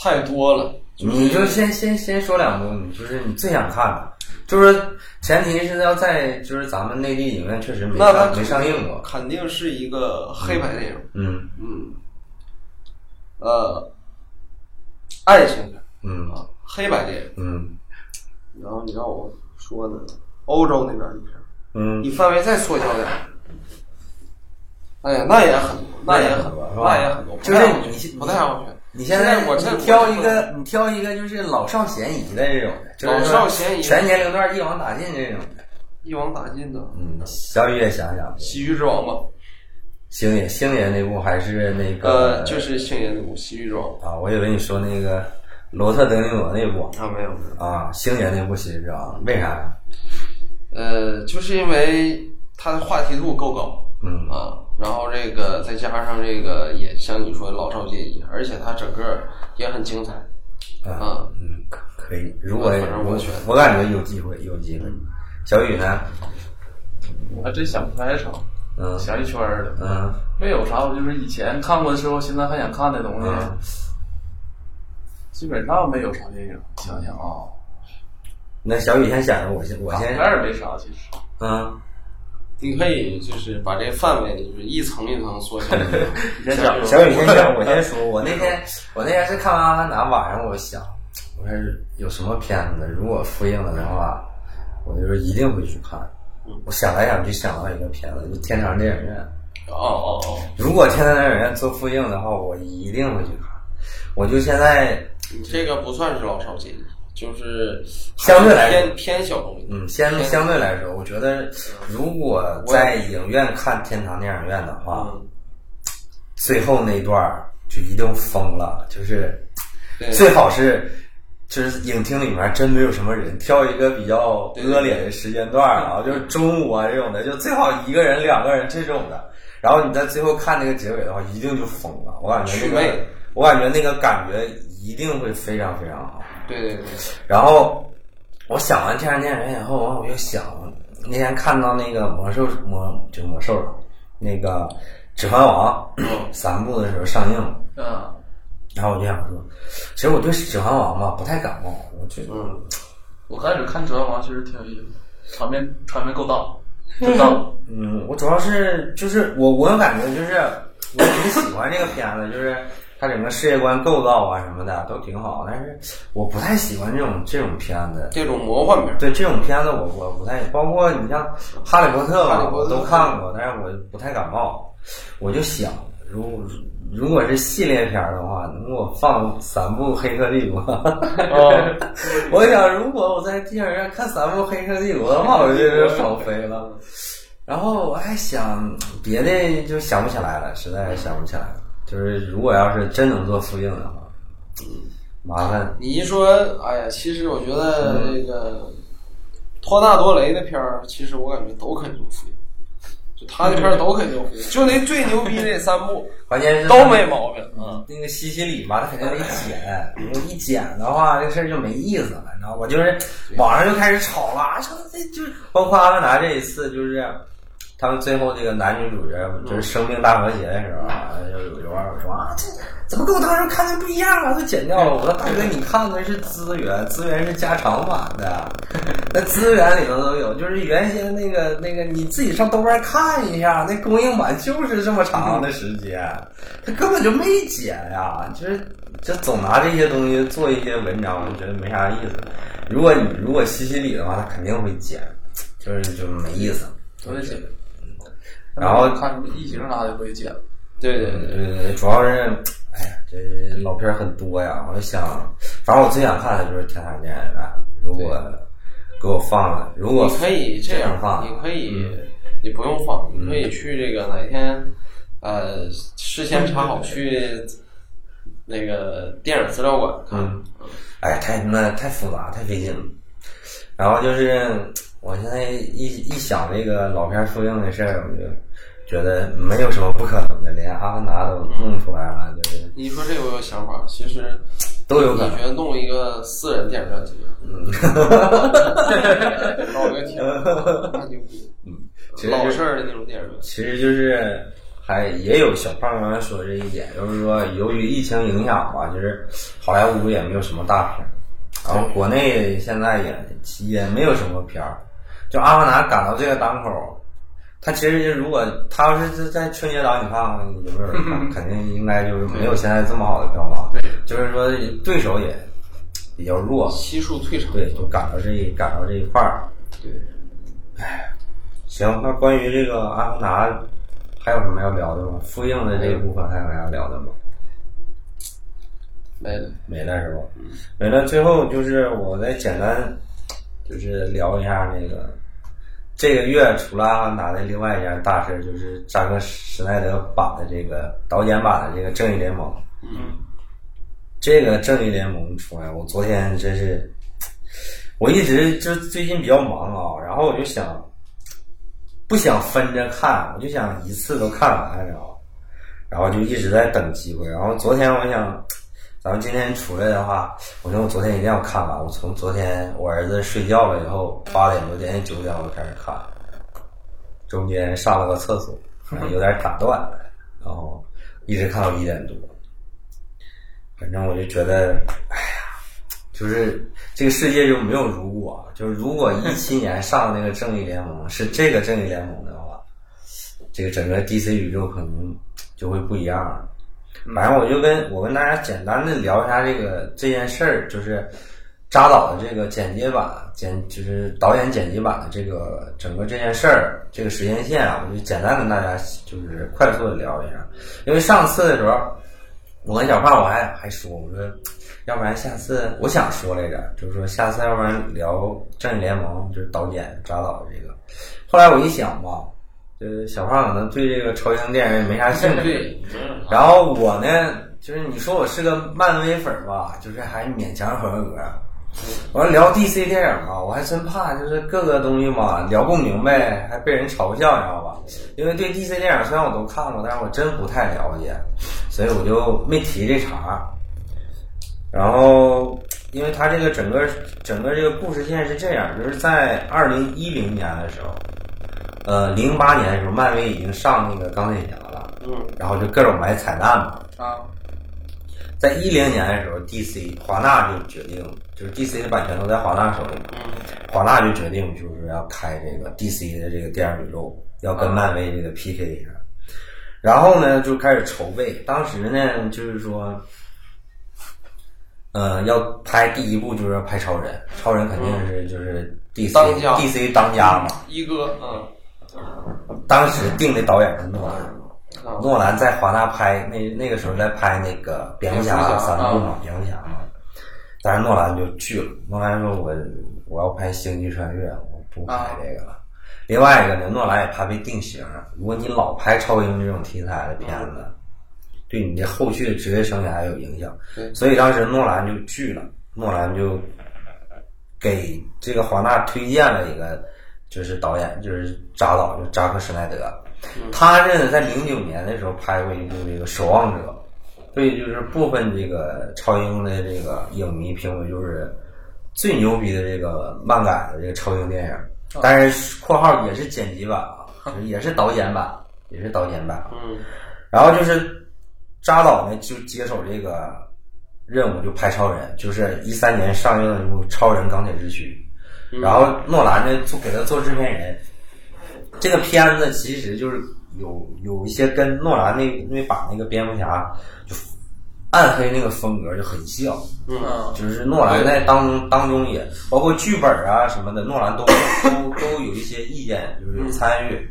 太多了，你就先先先说两部，你就是你最想看的，就是前提是要在就是咱们内地影院确实没上没上映过，肯定是一个黑白电影，嗯。嗯，呃，爱情片嗯。啊，黑白电影。嗯。然后你让我说呢，欧洲那边的片儿，嗯。你范围再缩小点，哎呀，那也很多，那也很多，是吧？那也很多，就是不太你不太好选。你现在我这你挑一个，你挑一个就是老少咸宜的这种的，就是老少咸宜全年龄段一网打尽这种的。一网打尽的《嗯，小雨也想想，喜剧之王》吧，星爷星爷那部还是那个呃，就是星爷那部《喜剧之王》啊，我以为你说那个罗特·德尼罗那部啊，没有没有，啊，星爷那部喜剧啊，为啥呀？呃，就是因为他的话题度够高嗯啊，然后这个再加上这个也像你说老少皆宜，而且它整个也很精彩。啊嗯，可可以。如果我我选我感觉有机会，有机会。小雨呢？我还真想不太成，嗯想一圈儿的，嗯没有啥，我就是以前看过的时候，现在还想看的东西，嗯基本上没有啥电影。想想啊，那小雨先想着，我先我先哪儿也没啥，其实。嗯。你可以就是把这范围就是一层一层缩小。你先讲小雨先讲，我先说。我那天我那天是看完《阿凡达》，晚上我想，我说有什么片子如果复映了的话，我就说一定会去看。我想来想去想到一个片子，就天堂电影院。哦哦哦，如果天堂电影院做复映的话，我一定会去看。我就现在，你这个不算是老少皆宜，就是相对来说偏偏小众。嗯，相相对来说，我觉得如果在影院看天堂电影院的话，嗯，最后那段儿就一定疯了，就是最好是。就是影厅里面真没有什么人，挑一个比较恶劣的时间段儿啊，就是中午啊这种的，就最好一个人、两个人这种的。然后你在最后看那个结尾的话，一定就疯了。我感觉那个，我感觉那个感觉一定会非常非常好。对对对，然后我想完天上电影院以后，完我就想，那天看到那个魔兽魔就魔兽那个指环王 三部的时候上映，嗯，然后我就想说，其实我对指环王吧不太感冒，我觉得嗯，我开始看《指环王》其实挺有意思的，场面场面够大，够大。嗯，我主要是就是我我有感觉就是我挺喜欢这个片子，就是它整个世界观构造啊什么的都挺好，但是我不太喜欢这种这种片子。这种魔幻片，对这种片子我我不太，包括你像《哈利波特》吧，我都看过，但是我不太感冒。我就想，如如果是系列片的话，能给我放三部《黑客帝国》哦 我想，如果我在电影院看三部《黑客帝国》的话，我就爽飞了。然后我还想别的，就想不起来了，实在想不起来了。就是如果要是真能做复映的话，麻烦。你一说，哎呀，其实我觉得这个托纳多雷的片儿，其实我感觉都可以做复映。就他那片儿都可以做复印，就那最牛逼那三部 关键是都没毛病啊。那个西西里吧，他肯定得剪，如果一剪的话，这事儿就没意思了，你知道吧？就是网上就开始吵了，说这就是包括阿凡达这一次，就是他们最后这个男女主角就是生命大和谐的时候啊，就有有网友说啊，这怎么跟我当时看的不一样啊？都剪掉了。我说大哥，你看的是资源，资源是加长版的，那资源里头都有，就是原先那个那个你自己上豆瓣看一下，那供应版就是这么长的时间，他根本就没剪呀，就是就总拿这些东西做一些文章，我觉得没啥意思。如果你如果西西里的话，他肯定会剪，就是就没意思。然后看什么异形啥的不也剪了？对对对，对，主要是，哎呀，这老片儿很多呀，我就想，反正我最想看的就是《天堂电影院》，如果给我放了，如果你可以这样放，你可以，你不用放，你可以去这个哪天，呃，事先查好去那个电影资料馆看。嗯，哎，太那太复杂，太费劲了。然后就是，我现在一一想这个老片儿复映的事儿，我就觉得没有什么不可能的，连《阿凡达》都弄出来了，就是你说这个我有想法，其实都有可能。你觉得弄一个私人电影院机？嗯，搞个挺那牛逼，老式儿的那种电影院。其实就是还也有小胖刚才说这一点，就是说由于疫情影响吧，就是好莱坞也没有什么大片儿，然后国内现在也也没有什么片儿，就《阿凡达》赶到这个档口。他其实如果他要是在春节档，你看看有没有人看？肯定应该就是没有现在这么好的票房。对，就是说对手也比较弱，悉数退场。对，就赶到这一赶到这一块儿。对，哎，行，那关于这个《阿凡达》还有什么要聊的吗？复映的这一部分还有啥要聊的吗？没了，没了是吧？没了。最后就是我再简单就是聊一下那个。这个月除了《阿凡达》的另外一件大事，就是扎克施耐德版的这个导演版的这个《正义联盟》。嗯，这个《正义联盟》出来，我昨天真是，我一直就最近比较忙啊，然后我就想，不想分着看，我就想一次都看完，然后，然后就一直在等机会。然后昨天我想。咱们今天出来的话，我说我昨天一定要看完。我从昨天我儿子睡觉了以后，八点多点九点我开始看，中间上了个厕所，有点打断，然后一直看到一点多。反正我就觉得，哎呀，就是这个世界就没有如果，就是如果一七年 上的那个正义联盟是这个正义联盟的话，这个整个 DC 宇宙可能就会不一样了。反正我就跟我跟大家简单的聊一下这个这件事儿，就是扎导的这个剪接版剪，就是导演剪辑版的这个整个这件事儿，这个时间线啊，我就简单跟大家就是快速的聊一下。因为上次的时候，我跟小胖我还还说，我说要不然下次我想说来着，就是说下次要不然聊正义联盟，就是导演扎导这个。后来我一想吧。就是小胖可能对这个超英电影没啥兴趣，然后我呢，就是你说我是个漫威粉吧，就是还勉强合格。完了聊 DC 电影嘛，我还真怕，就是各个东西嘛聊不明白，还被人嘲笑，你知道吧？因为对 DC 电影虽然我都看过，但是我真不太了解，所以我就没提这茬。然后，因为他这个整个整个这个故事线是这样，就是在二零一零年的时候。呃，零八年的时候，漫威已经上那个钢铁侠了，嗯，然后就各种埋彩蛋嘛。啊，在一零年的时候，DC 华纳就决定，就是 DC 的版权都在华纳手里嘛。嗯，华纳就决定就是要开这个 DC 的这个电影宇宙，要跟漫威这个 PK 一下。然后呢，就开始筹备。当时呢，就是说，呃，要拍第一部就是要拍超人，超人肯定是就是 DC DC 当家嘛，一哥，嗯。当时定的导演是诺兰，诺兰在华纳拍那那个时候在拍那个蝙蝠侠三部嘛，蝙蝠侠嘛，但是诺兰就拒了。诺兰说：“我我要拍星际穿越，我不拍这个了。”另外一个呢，诺兰也怕被定型，如果你老拍超英这种题材的片子，对你的后续的职业生涯有影响，所以当时诺兰就拒了。诺兰就给这个华纳推荐了一个。就是导演，就是扎导，就扎克施耐德。他这在零九年的时候拍过一部这个《守望者》，对，就是部分这个超英的这个影迷评为就是最牛逼的这个漫改的这个超英电影，但是（括号）也是剪辑版啊，也是导演版，也是导演版。嗯然后就是扎导呢就接手这个任务，就拍超人，就是一三年上映的一部《超人钢铁之躯》。然后诺兰呢做给他做制片人，这个片子其实就是有有一些跟诺兰那那把那个蝙蝠侠就暗黑那个风格就很像，嗯嗯。就是诺兰在当当中也包括剧本啊什么的，诺兰都都都有一些意见，就是参与。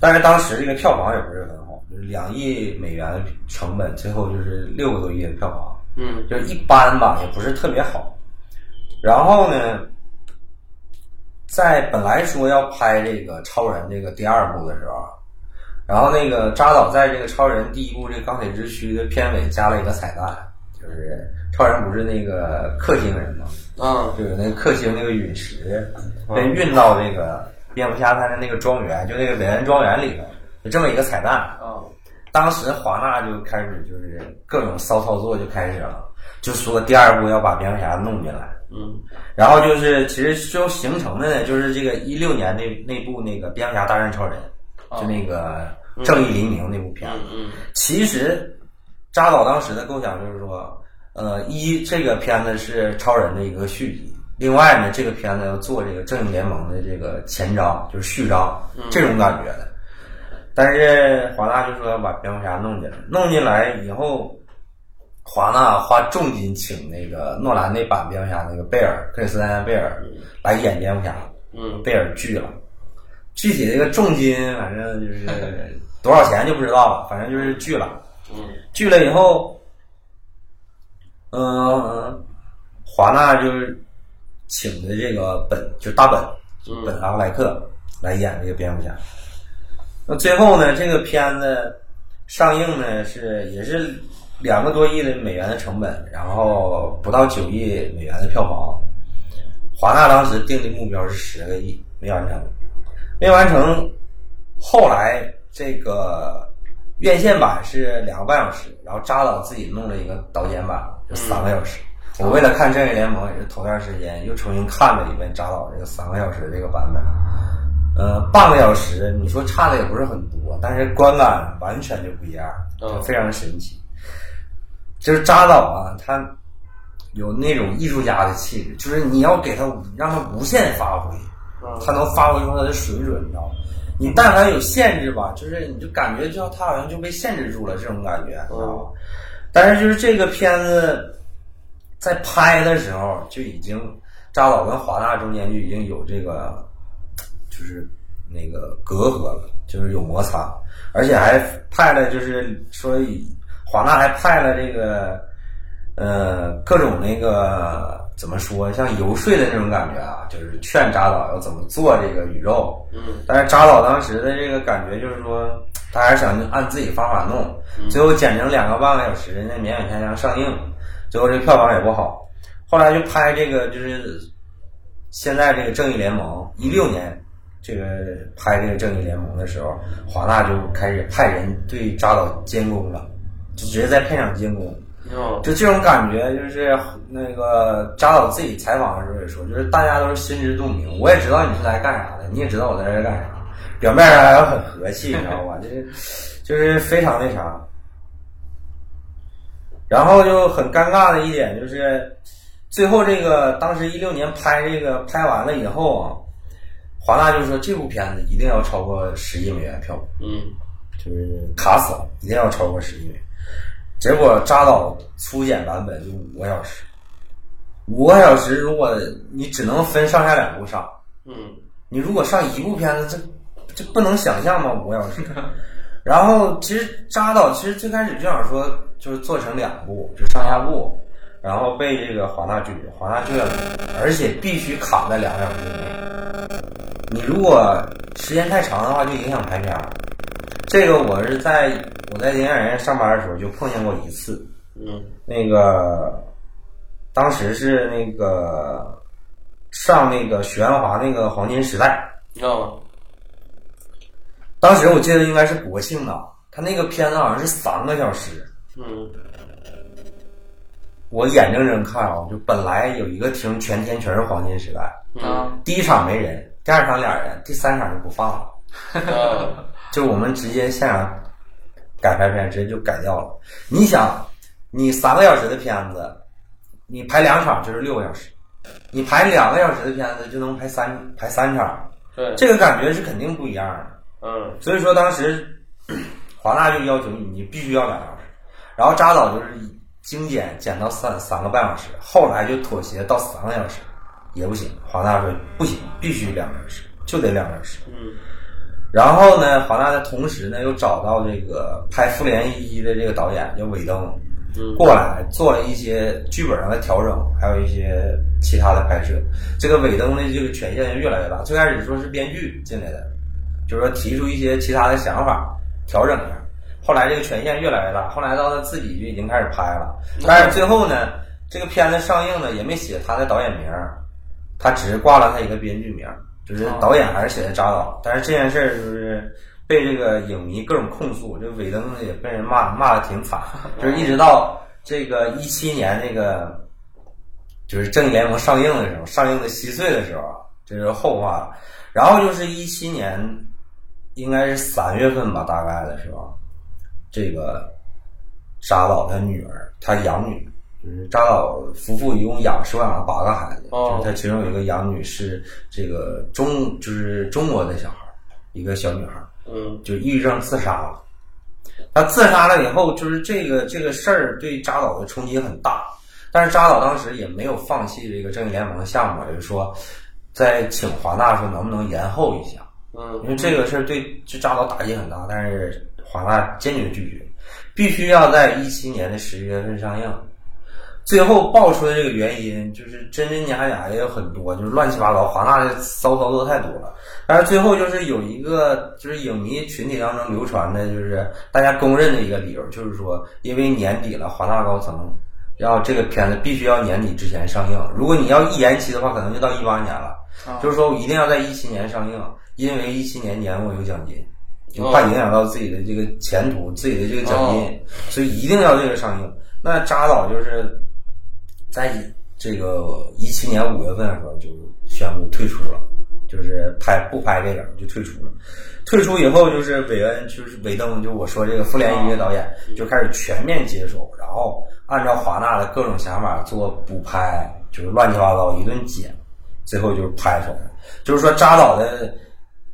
但是当时这个票房也不是很好，就是两亿美元成本，最后就是六个多亿的票房，嗯。就是一般吧，也不是特别好。然后呢，在本来说要拍这个超人这个第二部的时候，然后那个扎导在这个超人第一部这个钢铁之躯的片尾加了一个彩蛋，就是超人不是那个氪星人吗？啊就是那个氪星那个陨石被运到那个蝙蝠侠他的那个庄园，就那个韦恩庄园里头，有这么一个彩蛋。啊当时华纳就开始就是各种骚操作就开始了，就说第二部要把蝙蝠侠弄进来，嗯然后就是其实就形成的呢，就是这个一六年那那部那个蝙蝠侠大战超人，就那个正义黎明那部片子。嗯其实扎导当时的构想就是说，呃，一这个片子是超人的一个续集，另外呢，这个片子要做这个正义联盟的这个前章，就是序章，这种感觉的。但是华纳就说要把蝙蝠侠弄进来，弄进来以后，华纳花重金请那个诺兰那版蝙蝠侠那个贝尔克里斯丹贝尔来演蝙蝠侠，嗯贝尔拒了。具体这个重金，反正就是多少钱就不知道了，反正就是拒了。嗯拒了以后，嗯、华纳就是请的这个本，就大本，就本阿弗莱克来演这个蝙蝠侠。那最后呢，这个片子上映呢是也是两个多亿的美元的成本，然后不到九亿美元的票房。华纳当时定的目标是十个亿，没完成，没完成。后来这个院线版是两个半小时，然后扎导自己弄了一个导剪版，就三个小时。我为了看《正义联盟》，也是头段时间又重新看了一遍扎导这个三个小时这个版本。呃，半个小时，你说差的也不是很多，但是观感完全就不一样，就非常神奇。就是扎导啊，他有那种艺术家的气质，就是你要给他让他无限发挥，他能发挥出他的水准，你知道吗？你但凡有限制吧，就是你就感觉就他好像就被限制住了这种感觉，你知道吗？但是就是这个片子在拍的时候就已经扎导跟华纳中间就已经有这个就是那个隔阂了，就是有摩擦，而且还派了就是说华纳还派了这个呃各种那个怎么说像游说的那种感觉啊，就是劝扎导要怎么做这个宇宙。嗯但是扎导当时的这个感觉就是说，他还是想按自己方法弄，最后剪成两个半个小时，那勉勉强强上映，最后这个票房也不好。后来就拍这个就是现在这个正义联盟，一六年这个拍这个正义联盟的时候，华纳就开始派人对扎导监工了，就直接在片场监工。就这种感觉，就是那个扎导自己采访的时候也说，就是大家都是心知肚明，我也知道你是来干啥的，你也知道我在这干啥，表面上还很和气，你知道吧？就是就是非常那啥。然后就很尴尬的一点就是，最后这个当时一六年拍这个拍完了以后啊，华纳就说这部片子一定要超过十亿美元票房。嗯就是卡死了，一定要超过十亿美元。结果扎导粗剪版本就五个小时，五个小时，如果你只能分上下两部上，嗯你如果上一部片子，这这不能想象吗？五个小时。然后其实扎导其实最开始就想说，就是做成两部，就上下部，然后被这个华纳拒绝，华纳拒绝了，而且必须卡在两个小时以内。你如果时间太长的话，就影响排片儿。这个我是在我在影影院上班的时候就碰见过一次，嗯。那个当时是那个上那个许鞍华那个黄金时代，你知道吗？当时我记得应该是国庆啊，他那个片子好像是三个小时，嗯。我眼睁睁看啊，就本来有一个厅全天全是黄金时代，啊嗯。第一场没人，第二场俩人，第三场就不放了，啊 就我们直接现场改拍片，直接就改掉了。你想，你三个小时的片子，你排两场就是六个小时，你排两个小时的片子就能排三排三场，对，这个感觉是肯定不一样的。嗯所以说当时 华纳就要求你，你必须要两个小时，然后扎导就是精简减到三三个半小时，后来就妥协到三个小时，也不行。华纳说不行，必须两个小时，就得两个小时。嗯然后呢，华纳的同时呢又找到这个拍《复联一》的这个导演叫韦登，嗯过来做了一些剧本上的调整，还有一些其他的拍摄。这个韦登的这个权限就越来越大。最开始说是编剧进来的，就是说提出一些其他的想法，调整一下。后来这个权限越来越大，后来到他自己就已经开始拍了。但是最后呢，这个片子上映呢也没写他的导演名儿，他只是挂了他一个编剧名儿，就是导演还是写的扎导。但是这件事儿就是被这个影迷各种控诉，这尾灯也被人骂 骂的挺惨，就是一直到这个一七年那个就是正义联盟上映的时候，上映的稀碎的时候啊，这是后话了。然后就是一七年，应该是三月份吧，大概的时候，这个扎导他女儿，他养女，就是扎导夫妇一共养收养了八个孩子，哦。就是他其中有一个养女是这个中就是中国的小孩儿，一个小女孩儿，嗯。就抑郁症自杀了。他自杀了以后，就是这个这个事儿对扎导的冲击很大，但是扎导当时也没有放弃这个正义联盟的项目，就是说，在请华纳说能不能延后一下，因嗯为这个事儿对这扎导打击很大，但是华纳坚决拒绝，必须要在一七年的十一月份上映。最后爆出的这个原因，就是真真假假也有很多，就是乱七八糟，华纳的骚操作太多了。但是最后就是有一个，就是影迷群体当中流传的，就是大家公认的一个理由，就是说，因为年底了，华纳高层要这个片子必须要年底之前上映，如果你要一延期的话，可能就到一八年了。啊就是说一定要在一七年上映，因为一七年年末有奖金，就怕影响到自己的这个前途、自己的这个奖金，所以一定要这个上映。那扎导就是在这个一七年五月份的时候就宣布退出了，就是拍不拍电影就退出了。退出以后，就是韦恩，就是韦登，就我说这个《复联一》的导演就开始全面接手，然后按照华纳的各种想法做补拍，就是乱七八糟一顿剪，最后就是拍出来了。就是说扎导的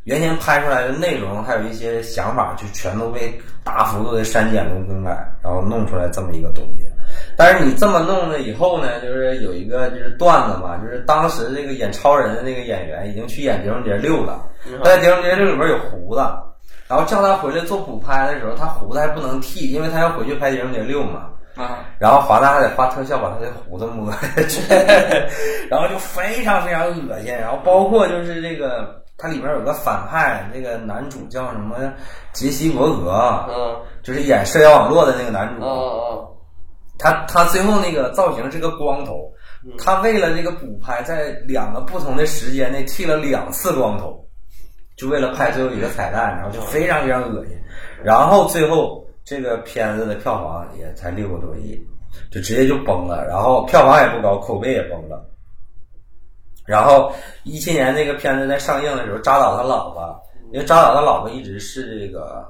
原先拍出来的内容，还有一些想法，就全都被大幅度的删减跟更改，然后弄出来这么一个东西。但是你这么弄了以后呢，就是有一个就是段子嘛，就是当时这个演超人的那个演员已经去演《碟中谍六》了，他在《碟中谍六》里边有胡子，然后叫他回来做补拍的时候，他胡子还不能剃，因为他要回去拍《碟中谍六》嘛。啊然后华纳还得花特效把他的胡子摸下去，然后就非常非常恶心。然后包括就是这个，它里面有个反派，那个男主叫什么杰西·伯格，嗯就是演社交网络的那个男主。嗯嗯他他最后那个造型是个光头，他为了这个补拍，在两个不同的时间内剃了两次光头，就为了拍最后一个彩蛋，然后就非常非常恶心。然后最后这个片子的票房也才六个多亿，就直接就崩了，然后票房也不高，口碑也崩了。然后一七年那个片子在上映的时候，扎导他老婆，因为扎导他老婆一直是这个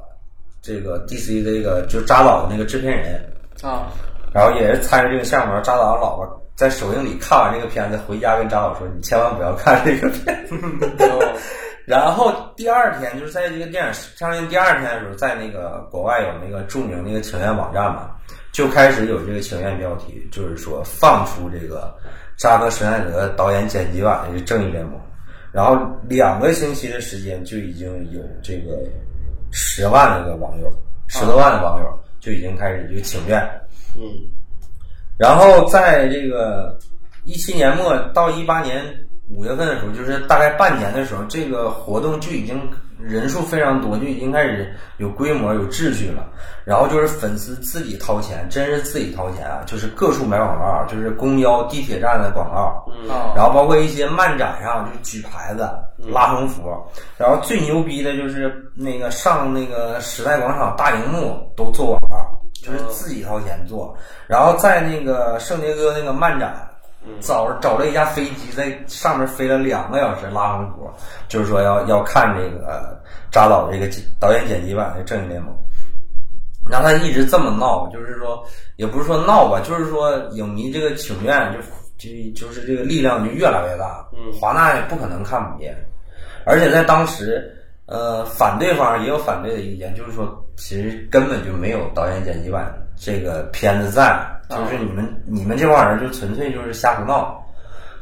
这个 DC 的这个就是扎导的那个制片人，啊然后也是参与这个项目。扎导老婆在首映礼看完这个片子，回家跟扎导说：“你千万不要看这个片子。然后第二天就是在这个电影上映第二天的时候，在那个国外有那个著名那个请愿网站嘛，就开始有这个请愿标题，就是说放出这个扎克施耐德导演剪辑版的《正义联盟》，然后两个星期的时间就已经有这个十万的个网友，十多万的网友就已经开始就请愿。嗯。然后在这个一七年末到一八年五月份的时候，就是大概半年的时候，这个活动就已经人数非常多，就已经开始有规模、有秩序了。然后就是粉丝自己掏钱，真是自己掏钱啊，就是各处买广告，就是公交、地铁站的广告，嗯，然后包括一些漫展上就举牌子、拉横幅，然后最牛逼的就是那个上那个时代广场大荧幕都做广告，就是自己掏钱做。然后在那个圣迭戈那个漫展，找找了一架飞机在上面飞了两个小时拉横幅，就是说要要看这个呃扎导这个剪导演剪辑版的《正义联盟》。然后他一直这么闹，就是说，也不是说闹吧，就是说影迷这个请愿就就就是这个力量就越来越大。嗯华纳也不可能看不见，而且在当时，呃，反对方也有反对的意见，就是说，其实根本就没有导演剪辑版这个片子在，就是你们、你们这帮人就纯粹就是瞎胡闹。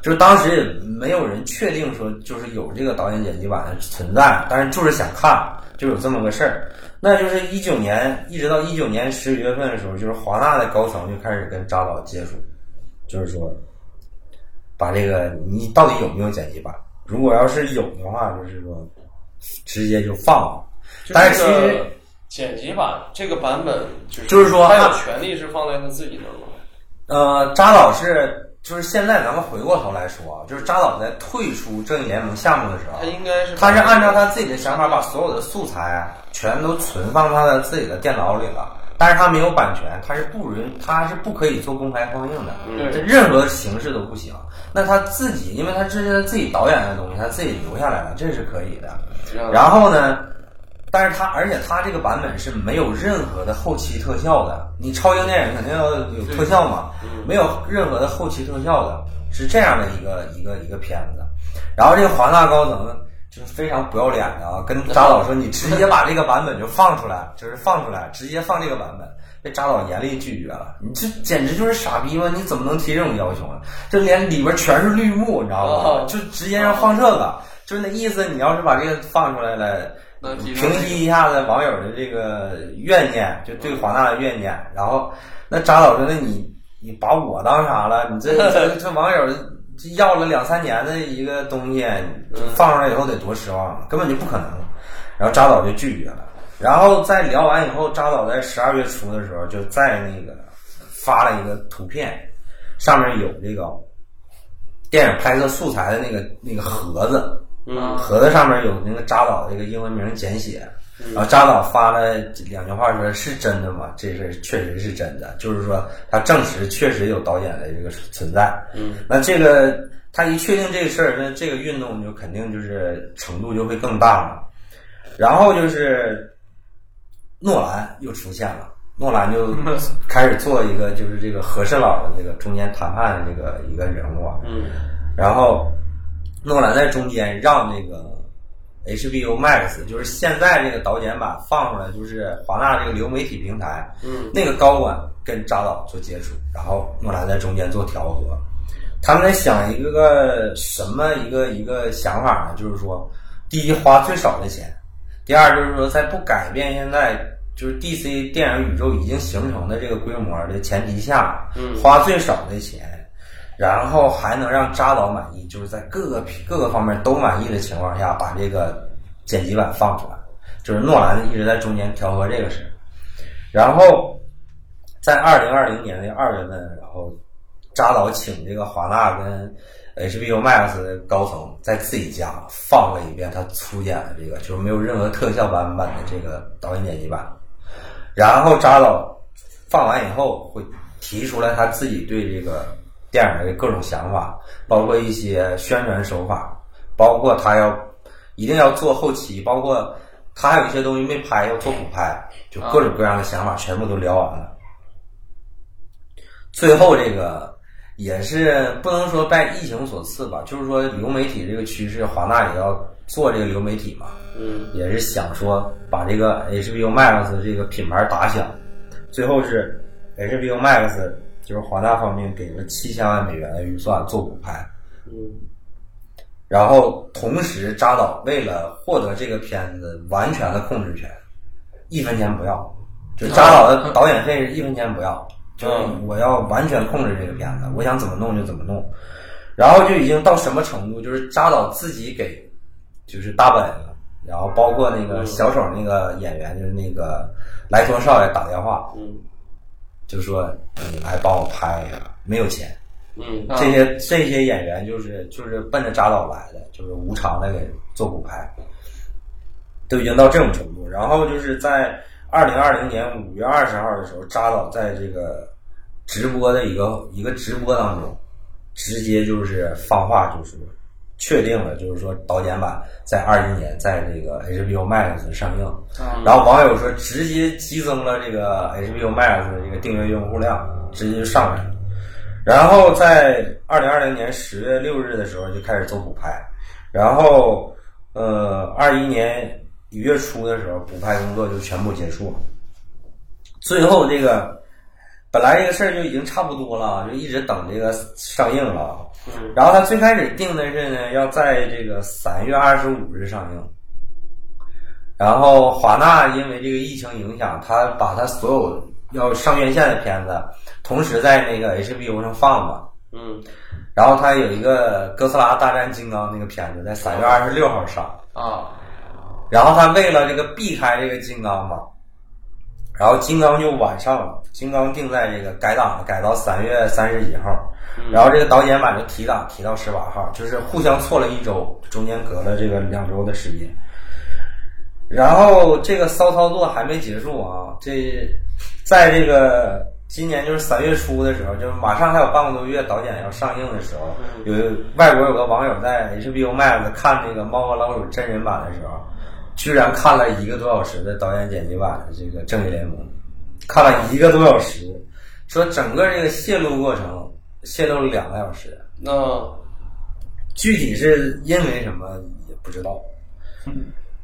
就是当时也没有人确定说就是有这个导演剪辑版的存在，但是就是想看，就有这么个事儿。那就是一九年，一直到一九年十月份的时候，就是华纳的高层就开始跟扎导接触，就是说，把这个你到底有没有剪辑版？如果要是有的话，就是说直接就放了。但是其实这个剪辑版这个版本就是就是说他有权利是放在他自己那儿吗？呃，扎导是就是现在咱们回过头来说啊，就是扎导在退出正义联盟项目的时候他，应该是他是按照他自己的想法把所有的素材全都存放他的自己的电脑里了，但是他没有版权，他是不允，他是不可以做公开放映的，嗯这任何形式都不行。那他自己，因为他这是他自己导演的东西，他自己留下来了，这是可以的。嗯然后呢，但是他而且他这个版本是没有任何的后期特效的。你超英电影肯定要有特效嘛，没有任何的后期特效的，是这样的一个一个一个片子。然后这个华纳高层就是非常不要脸的啊，跟扎导说你直接把这个版本就放出来，就是放出来，直接放这个版本。被扎导严厉拒绝了，你这简直就是傻逼吗？你怎么能提这种要求呢？这连里边全是绿幕，你知道吗哦？就直接让放这个，就是那意思。你要是把这个放出来了，能平息一下子网友的这个怨念，就对华纳的怨念。然后那扎导说：“那你你把我当啥了？你这 这这网友要了两三年的一个东西，放出来以后得多失望，啊根本就不可能。”然后扎导就拒绝了。然后在聊完以后，扎导在十二月初的时候就在那个发了一个图片，上面有这个电影拍摄素材的那个那个盒子，嗯盒子上面有那个扎导的这个英文名简写，然后扎导发了两句话说：“是真的吗？这事确实是真的，就是说他证实确实有导演的这个存在。嗯，那这个他一确定这个事儿，那这个运动就肯定就是程度就会更大了。然后就是诺兰又出现了，诺兰就 开始做一个就是这个和事佬的这个中间谈判的这个一个人物啊。嗯然后诺兰在中间让那个 HBO Max，就是现在这个导剪版放出来，就是华纳这个流媒体平台，嗯那个高管跟扎导做接触，然后诺兰在中间做调和。他们在想一个什么一个一个想法呢？就是说，第一花最少的钱，第二就是说在不改变现在就是 DC 电影宇宙已经形成的这个规模的前提下，嗯花最少的钱，然后还能让扎导满意，就是在各个各个方面都满意的情况下，把这个剪辑版放出来，就是诺兰一直在中间调和这个事。然后在二零二零年的二月份，然后扎导请这个华纳跟 HBO Max 的高层在自己家放了一遍他粗剪的这个，就是没有任何特效版本的这个导演剪辑版。然后扎导放完以后会提出来他自己对这个电影的各种想法，包括一些宣传手法，包括他要一定要做后期，包括他还有一些东西没拍要做补拍，就各种各样的想法全部都聊完了。最后这个也是不能说拜疫情所赐吧，就是说流媒体这个趋势，华纳也要做这个流媒体嘛，嗯也是想说把这个 HBO Max 这个品牌打响。最后是 HBO Max 就是华纳方面给了七千万美元的预算做补拍，嗯。然后同时扎导为了获得这个片子完全的控制权，一分钱不要，就扎导的导演费是一分钱不要，就是我要完全控制这个片子，我想怎么弄就怎么弄。然后就已经到什么程度，就是扎导自己给就是大本子，然后包括那个小丑那个演员，就是那个莱托少爷打电话，嗯就说你来帮我拍没有钱。嗯啊这些这些演员就是就是奔着扎导来的，就是无偿的给做补拍，都已经到这种程度。然后就是在二零二零年五月二十号的时候，扎导在这个直播的一个一个直播当中，直接就是放话，就是确定了，就是说导演版在二一年在这个 HBO Max 上映。啊然后网友说，直接激增了这个 HBO Max 的这个订阅用户量，直接就上来了。然后在二零二零年十月六日的时候就开始做补拍，然后呃二一年一月初的时候补拍工作就全部结束了。最后这个本来这个事儿就已经差不多了，就一直等这个上映了。嗯然后他最开始定的是呢，要在这个三月二十五日上映。然后华纳因为这个疫情影响，他把他所有要上院线的片子，同时在那个 HBO 上放嘛。嗯然后他有一个《哥斯拉大战金刚》那个片子在三月二十六号上，啊然后他为了这个避开这个金刚嘛，然后金刚就晚上了，金刚定在这个改档改到三月三十一号，然后这个导演版就提档提到十八号，就是互相错了一周，中间隔了这个两周的时间。然后这个骚操作还没结束啊，这在这个今年就是三月初的时候，就是马上还有半个多月导演要上映的时候，有外国有个网友在 HBO Max 看那个《猫和老鼠》真人版的时候，居然看了一个多小时的导演剪辑版的这个《正义联盟》，看了一个多小时，说整个这个泄露过程泄露了两个小时，那具体是因为什么也不知道。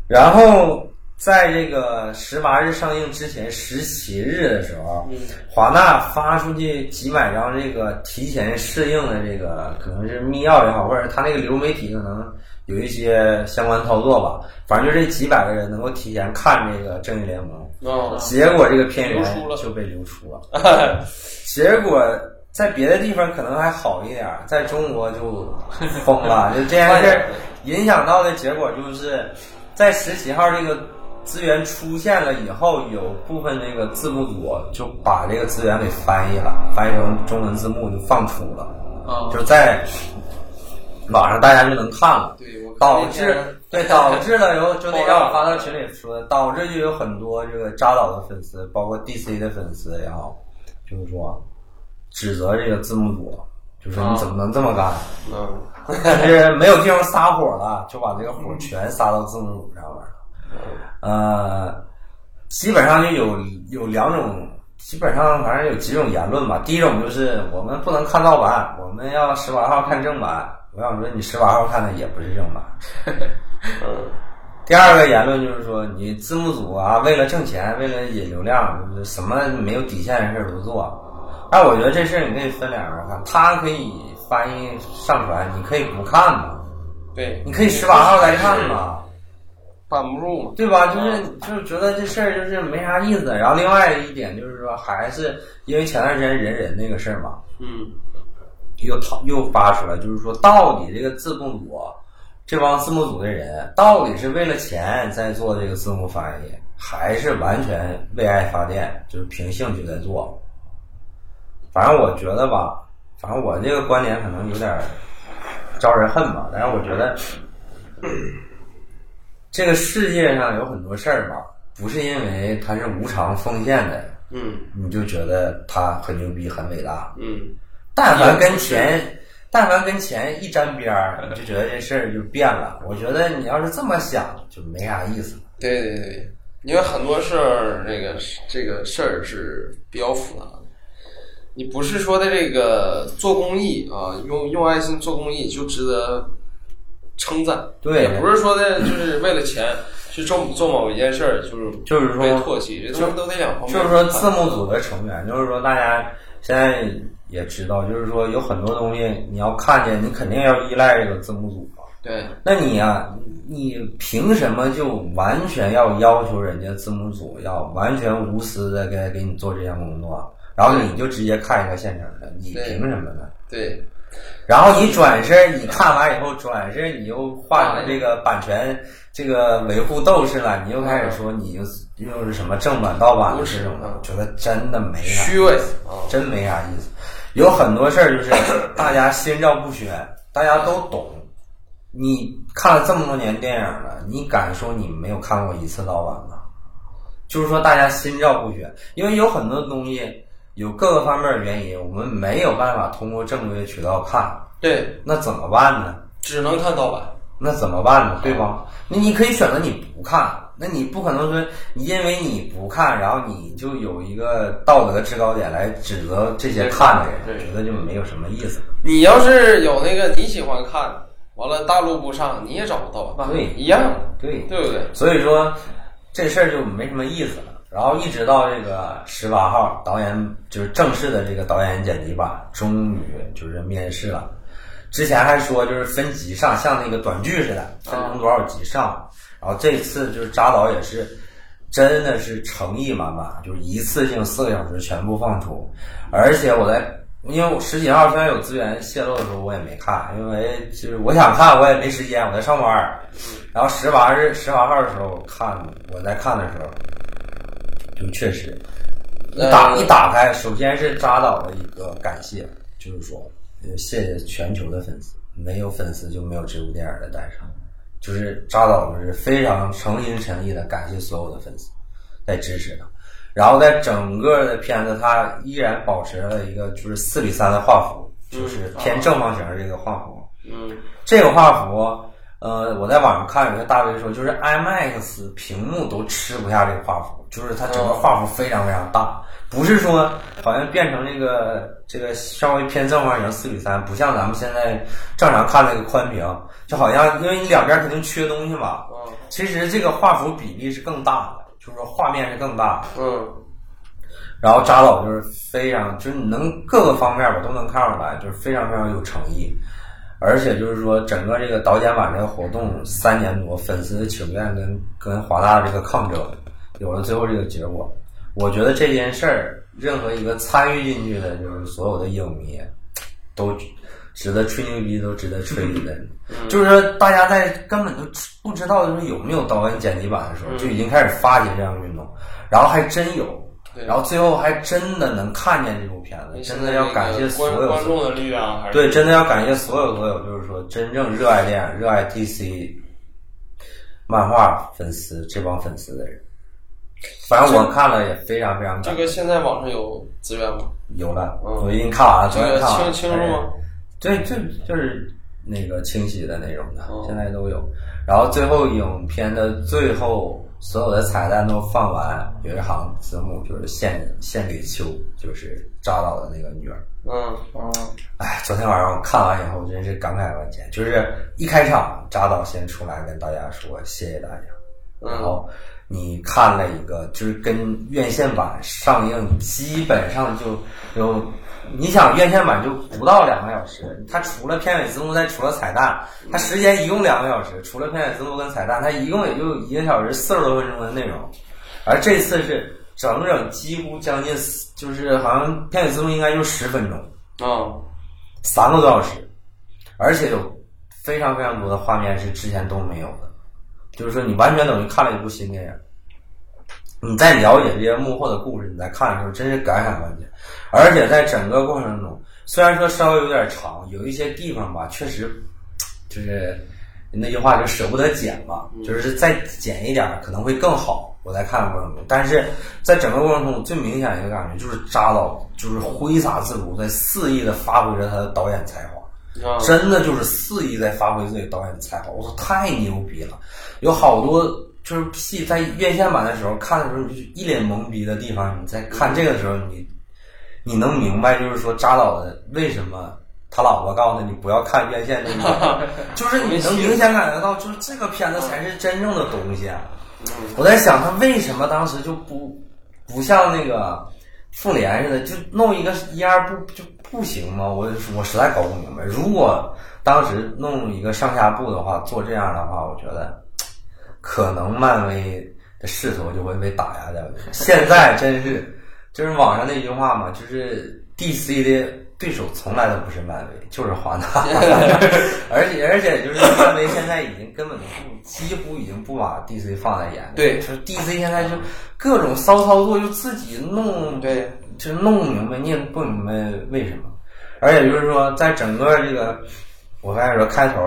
然后在这个十八日上映之前十七日的时候，华纳发出去几百张这个提前试映的这个可能是密钥也好，或者他那个流媒体可能有一些相关操作吧，反正就这几百个人能够提前看这个《正义联盟》，那结果这个片源就被流出了。结果在别的地方可能还好一点，在中国就疯了。就这件事影响到的结果就是，在十七号这个资源出现了以后，有部分这个字幕组就把这个资源给翻译了，翻译成中文字幕就放出了，啊，就在网上大家就能看了。导致对导致了有就那让我发到群里说，导致就有很多这个扎导的粉丝，包括 DC 的粉丝也好，就是说指责这个字幕组，就是你怎么能这么干？嗯就是没有地方撒火了，就把这个火全撒到字幕组上面了。呃，基本上就有有两种，基本上反正有几种言论吧。第一种就是我们不能看盗版，我们要十八号看正版。我想说，你十八号看的也不是正版。嗯第二个言论就是说，你字幕组啊，为了挣钱，为了引流量，什么没有底线的事儿都做。但我觉得这事儿你可以分两面看，他可以翻译上传，你可以不看嘛，对，你可以十八号再看嘛，办不住嘛。对吧？就是就是觉得这事儿就是没啥意思。然后另外一点就是说，还是因为前段时间人人那个事儿嘛，嗯又讨又发出来，就是说到底这个字幕组这帮字幕组的人到底是为了钱在做这个字幕翻译，还是完全为爱发电，就是凭兴趣在做？反正我觉得吧，反正我这个观点可能有点招人恨吧，但是我觉得这个世界上有很多事儿吧，不是因为它是无偿奉献的，嗯你就觉得它很牛逼、很伟大。嗯但凡跟钱，但凡跟钱一沾边儿，你就觉得这事儿就变了。我觉得你要是这么想，就没啥意思了。对对对，因为很多事儿，这个这个事儿是比较复杂的。你不是说的这个做公益啊，用用爱心做公益就值得称赞，对也不是说的就是为了钱去做做某一件事儿，就是就是说被唾弃，这东西都得两方面。就是说，字幕组的成员，就是说大家现在也知道，就是说有很多东西你要看见，你肯定要依赖这个字幕组嘛。对，那你呀、你凭什么就完全要要求人家字幕组要完全无私的给给你做这项工作，然后你就直接看一个现成的，你凭什么呢？对，然后你转身，你看完以后转身，你又换成这个版权这个维护斗士了，你又开始说你又又是什么正版盗版的这种的，我觉得真的没啥虚伪啊，真没啥意思。有很多事儿就是 大家心照不宣，大家都懂。你看了这么多年电影了，你敢说你没有看过一次盗版吗？就是说大家心照不宣，因为有很多东西有各个方面的原因，我们没有办法通过正规的渠道看，对，那怎么办呢？只能看盗版。那怎么办呢？对吧？那你可以选择你不看，那你不可能说因为你不看，然后你就有一个道德制高点来指责这些看的人，对觉得就没有什么意思。你要是有那个你喜欢看，完了大陆不上，你也找不到版，对一样，对，对不对？所以说这事儿就没什么意思了。然后一直到这个十八号导演就是正式的这个导演剪辑版，终于就是面试了。之前还说就是分集上，像那个短剧似的，分成多少集上。然后这次就是扎导也是真的是诚意满满，就是一次性四个小时全部放出。而且我在因为我十几号虽然有资源泄露的时候我也没看，因为就是我想看我也没时间，我在上班儿。然后十八日十八号的时候看，我在看的时候，就确实一打呃一打开，首先是扎导的一个感谢，就是说呃谢谢全球的粉丝，没有粉丝就没有这部电影的诞生。就是扎导就是非常诚心诚意的感谢所有的粉丝在支持他，然后在整个的片子，他依然保持了一个就是四比三的画幅，就是偏正方形的这个画幅。嗯，这个画幅，呃，我在网上看有些大 V 说，就是 IMAX 屏幕都吃不下这个画幅，就是它整个画幅非常非常大，不是说好像变成这个这个稍微偏正方形四比三，不像咱们现在正常看那个宽屏，就好像因为你两边肯定缺东西嘛，嗯，其实这个画幅比例是更大的，就是说画面是更大的。嗯，然后扎导就是非常，就是你能各个方面我都能看出来，就是非常非常有诚意，而且就是说整个这个导演版这个活动三年多，粉丝的请愿跟跟华大这个抗争，有了最后这个结果。我觉得这件事儿，任何一个参与进去的，就是所有的影迷，都值得吹牛逼，都值得吹一顿。就是说，大家在根本就不知道就是有没有导演剪辑版的时候，就已经开始发起这样运动，然后还真有。然后最后还真的能看见这部片子，真的要感谢所有观观众的力量，还是对，真的要感谢所有所有，就是说真正热爱电影、热爱 DC 漫画粉丝这帮粉丝的人。反正我看了也非常非常感这个现在网上有资源吗？有了，嗯我已经看完了，这昨天看完了清清楚吗？对，就就是那个清晰的那种的，哦现在都有。然后最后影片的最后，所有的彩蛋都放完，有一行字幕就是献献给秋，就是扎导的那个女儿。嗯，嗯，哎，昨天晚上我看完以后，真是感慨万千。就是一开场，扎导先出来跟大家说谢谢大家，然后你看了一个，就是跟院线版上映基本上就有，你想院线版就不到两个小时，它除了片尾字幕，再除了彩蛋，它时间一共两个小时，除了片尾字幕跟彩蛋，它一共也就一个小时四十多分钟的内容，而这次是整整几乎将近，就是好像片尾字幕应该就十分钟。啊，三个多小时，而且有非常非常多的画面是之前都没有的，就是说你完全等于看了一部新电影。你在了解这些幕后的故事，你在看的时候，真是感慨万千。而且在整个过程中，虽然说稍微有点长，有一些地方吧，确实就是那句话就舍不得剪吧，就是再剪一点可能会更好。我在看的过程中，但是在整个过程中，最明显一个感觉就是扎导就是挥洒自如，在肆意的发挥着他的导演才华。啊，真的就是肆意在发挥自己导演的才华，我操，太牛逼了！有好多就是戏在院线版的时候看的时候，你就一脸懵逼的地方，你在看这个的时候，你你能明白，就是说扎导的为什么他老婆告诉他你不要看院线这个，就是你能明显感觉到，就是这个片子才是真正的东西啊！我在想他为什么当时就不不像那个复联似的，就弄一个一二部就不行吗？我我实在搞不明白。如果当时弄一个上下部的话，做这样的话，我觉得可能漫威的势头就会被打压掉。现在真是就是网上那句话嘛，就是 DC 的对手从来都不是漫威，就是华纳，而且而且就是漫威现在已经根本不几乎已经不把 DC 放在眼里，对就是 DC 现在就各种骚操作，就自己弄，对，就弄不明白，你也不明白为什么，而且就是说在整个这个，我刚才说开头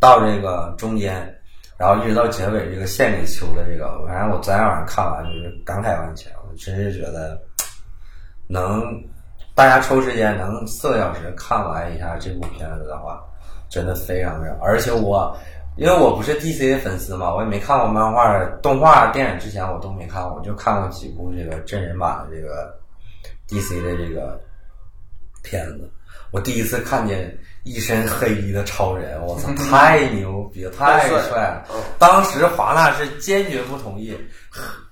到这个中间。然后一直到结尾，这个献给秋的这个，反正我昨天晚上看完就是感慨万千，我真是觉得能大家抽时间能四个小时看完一下这部片子的话，真的非常非常。而且我因为我不是 DC 的粉丝嘛，我也没看过漫画、动画、电影之前我都没看过，我就看过几部这个真人版的这个 DC 的这个片子。我第一次看见一身黑衣的超人，我操，太牛逼了，太帅了！当时华纳是坚决不同意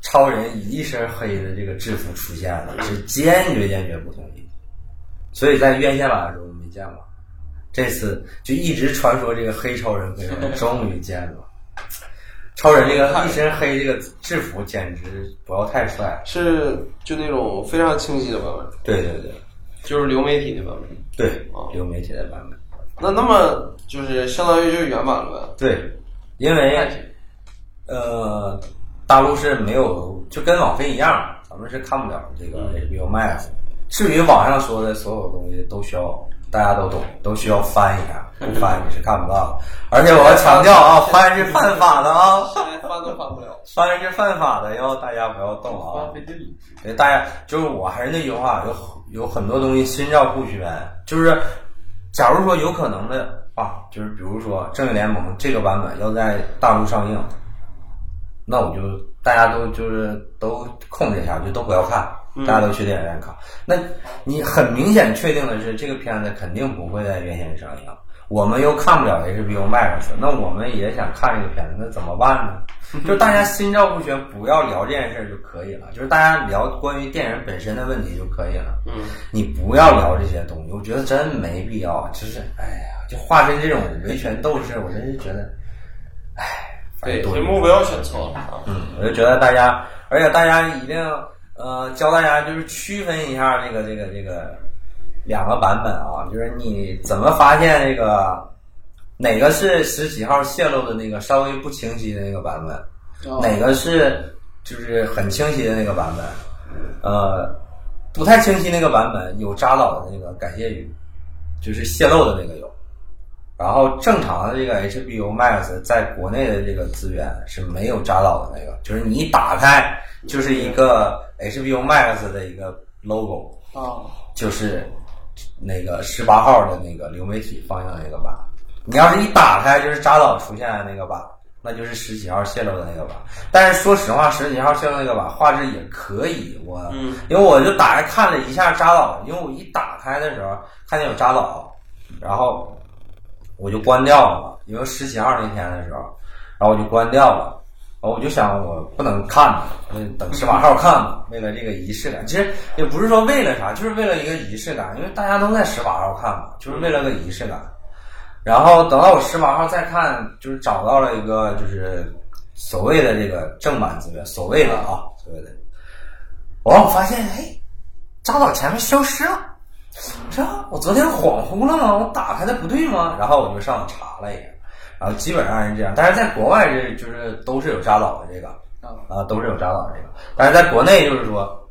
超人以一身黑的这个制服出现的，是坚决坚决不同意。所以在院线版的时候没见过，这次就一直传说这个黑超人，黑超人终于见了。超人这个一身黑这个制服简直不要太帅，是就那种非常清晰的版本，对对对就是流媒体的版本。对，流媒体的版本。那那么就是相当于就是原版了呗？对，因为呃，大陆是没有，就跟网飞一样，咱们是看不了这个 HBO Max。至于网上说的所有东西，都需要大家都懂，都需要翻一下，不翻你是看不到的。而且我要强调啊，翻是犯法的啊，翻都翻不了。翻是犯法的，要大家不要动啊。对，大家就是我还是那句话，有有很多东西心照不宣，就是假如说有可能的话，就是比如说《正义联盟》这个版本要在大陆上映，那我就大家都就是都控制一下，就都不要看，大家都去电影院看。那你很明显确定的是，这个片子肯定不会在院线上映。我们又看不了 HBO Max，那我们也想看这个片子，那怎么办呢？就大家心照不宣，不要聊这件事就可以了。就是大家聊关于电影本身的问题就可以了。嗯，你不要聊这些东西，我觉得真没必要。就是，哎呀，就化身这种维权斗士，我真是觉得，哎，对，多这目标选错了我就觉得大家，而且大家一定呃教大家就是区分一下这个这个这个两个版本啊，就是你怎么发现这个哪个是十几号泄露的那个稍微不清晰的那个版本，哦。哪个是就是很清晰的那个版本，呃，不太清晰那个版本有扎导的那个感谢语，就是泄露的那个有。然后正常的这个 HBO Max 在国内的这个资源是没有扎导的那个，就是你一打开就是一个 HBO Max 的一个 logo，啊，就是那个十八号的那个流媒体放映的那个版。你要是一打开就是扎导出现的那个版，那就是十几号泄露的那个版。但是说实话，十几号泄露那个版画质也可以，我、嗯因为我就打开看了一下扎导，因为我一打开的时候看见有扎导，然后我就关掉了，因为十几号那天的时候，然后我就关掉了。我就想，我不能看了，等十八号看吧。为了这个仪式感，其实也不是说为了啥，就是为了一个仪式感，因为大家都在十八号看嘛，就是为了个仪式感。然后等到我十八号再看，就是找到了一个就是所谓的这个正版资源，所谓的啊，所谓的，完我发现，哎，扎导前面消失了。我说我昨天恍惚了吗？我打开的不对吗？然后我就上网查了一下，然后基本上是这样。但是在国外这就是都是有扎导的这个啊啊，都是有扎导的这个。但是在国内就是说，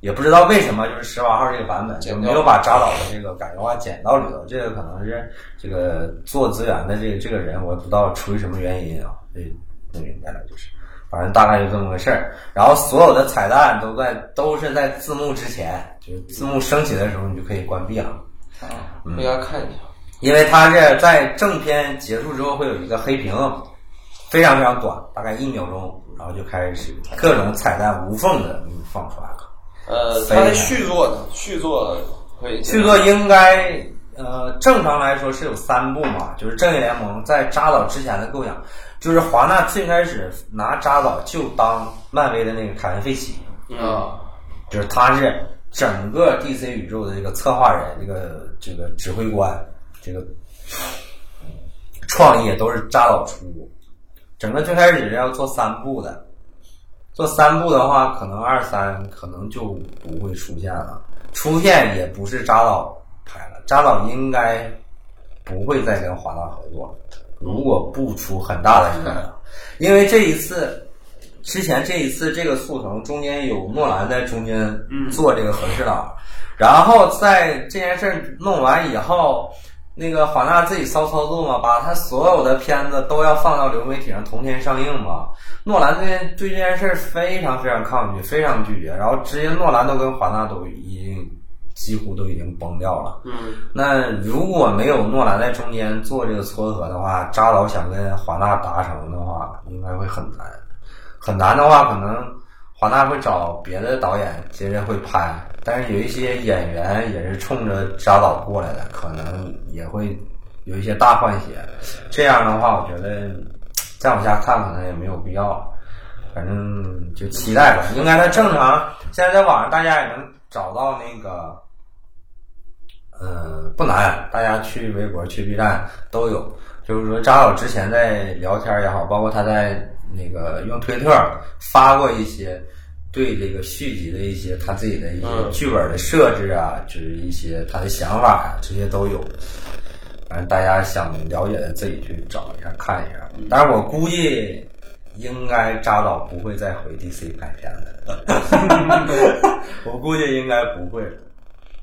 也不知道为什么就是十八号这个版本就没有把扎导的这个感觉化剪到里头。这个可能是这个做资源的这个这个人，我也不知道出于什么原因啊，这不明白了就是。反正大概就这么个事儿，然后所有的彩蛋都在都是在字幕之前，就是字幕升起的时候你就可以关闭了，啊，回家看一下。因为它是在正片结束之后会有一个黑屏，非常非常短，大概一秒钟，然后就开始各种彩蛋无缝的放出来了。呃，非常它的续作呢？续作可以。续作应该呃正常来说是有三部嘛，就是正义联盟在扎导之前的构想，就是华纳最开始拿扎导就当漫威的那个凯文费奇。啊，就是他是整个 DC 宇宙的这个策划人，这个这个指挥官，这个创业都是扎导出。整个最开始是要做三部的，做三部的话，可能二三可能就不会出现了。出现也不是扎导拍了，扎导应该不会再跟华纳合作，如果不出很大的意外，因为这一次。之前这一次这个速腾中间有诺兰在中间做这个和事佬，然后在这件事弄完以后，那个华纳自己骚操作嘛，把他所有的片子都要放到流媒体上同天上映嘛。诺兰这件对这件事非常非常抗拒，非常拒绝，然后直接诺兰都跟华纳都已经几乎都已经崩掉了。嗯，那如果没有诺兰在中间做这个撮合的话，扎导想跟华纳达成的话，应该会很难。很难的话，可能华纳会找别的导演接着会拍，但是有一些演员也是冲着扎导过来的，可能也会有一些大换血。这样的话，我觉得再往下看可能也没有必要，反正就期待吧。应该他正常，现在在网上大家也能找到那个，嗯，不难，大家去微博、去 B 站都有。就是说，扎导之前在聊天也好，包括他在。那个用推特发过一些对这个续集的一些他自己的一些剧本的设置啊，就是一些他的想法啊，这些都有。反正大家想了解的自己去找一下看一下。但是我估计应该扎导不会再回 DC 拍片了，我估计应该不会。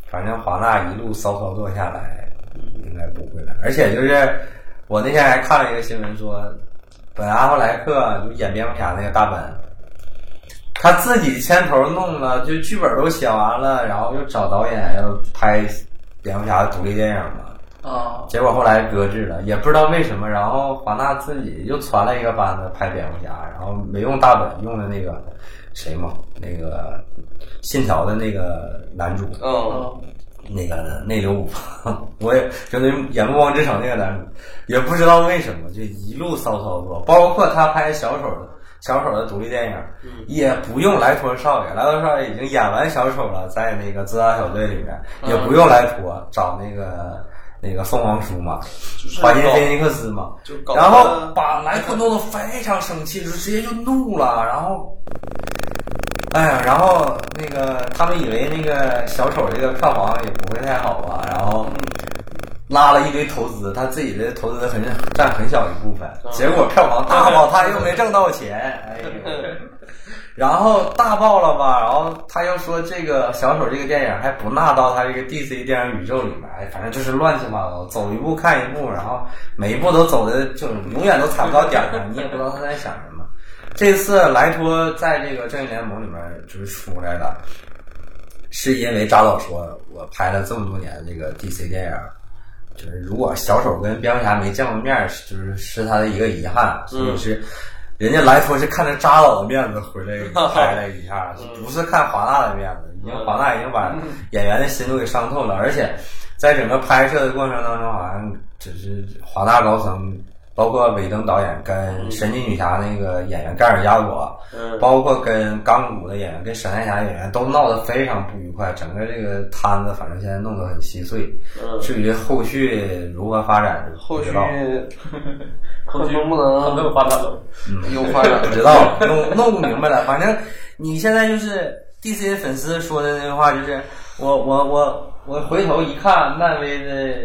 反正华纳一路骚操作下来，应该不会了。而且就是我那天还看了一个新闻说。本阿弗莱克就演蝙蝠侠那个大本，他自己牵头弄了，就剧本都写完了，然后又找导演要拍蝙蝠侠独立电影嘛。啊。结果后来搁置了，也不知道为什么。然后华纳自己又传了一个班子拍蝙蝠侠，然后没用大本，用的那个谁嘛，那个信条的那个男主。嗯。那个内流五，我也就那演《暮光之城》那个男主，也不知道为什么就一路骚操作，包括他拍小丑的小丑的独立电影，也不用莱托少爷，莱托少爷已经演完小丑了，在那个自杀小队里面，也不用莱托找那个那个凤凰叔嘛，华金菲尼克斯嘛，然后把莱托弄得非常生气，就直接就怒了，然后。哎呀，然后那个他们以为那个小丑这个票房也不会太好吧，然后拉了一堆投资，他自己的投资很占很小一部分，结果票房大爆，他又没挣到钱，哎呦，然后大爆了吧，然后他又说这个小丑这个电影还不纳到他这个 DC 电影宇宙里面，哎，反正就是乱七八糟，走一步看一步，然后每一步都走的就永远都踩不到点上，你也不知道他在想什么。这次莱托在这个正义联盟里面就是出来了，是因为扎导说，我拍了这么多年这个 DC 电影，就是如果小丑跟蝙蝠侠没见过面，就是是他的一个遗憾，所以是人家莱托是看着扎导的面子回来 拍了一下，不是看华纳的面子，已经华纳已经把演员的心都给伤透了，而且在整个拍摄的过程当中，好像只是华纳高层。包括尾灯导演跟神奇女侠那个演员盖尔加朵，包括跟钢骨的演员跟闪电侠演员都闹得非常不愉快，整个这个摊子反正现在弄得很稀碎。至于后续如何发展，后续 后续能不能没有发展？有发展不知道，弄弄不明白了。反正你现在就是 DC 的粉丝说的那句话，就是我我我我回头一看，漫威的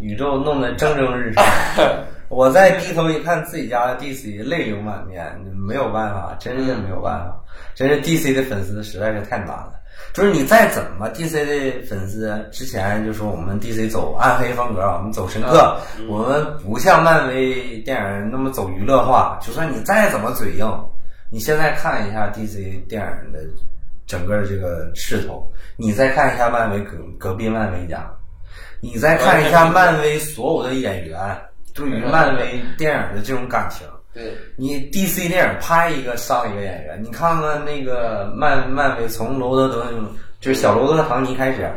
宇宙弄得蒸蒸日上。我再低头一看自己家的 DC，泪流满面，没有办法，真是没有办法，真是 DC 的粉丝实在是太难了。就是你再怎么 DC 的粉丝，之前就说我们 DC 走暗黑风格，我们走深刻，我们不像漫威电影那么走娱乐化。就算你再怎么嘴硬，你现在看一下 DC 电影的整个这个势头，你再看一下漫威隔隔壁漫威家，你再看一下漫威所有的演员。对于漫威电影的这种感情，对你 DC 电影拍一个上一个演员，你看看那个漫漫威从罗德德就是小罗德唐尼开始，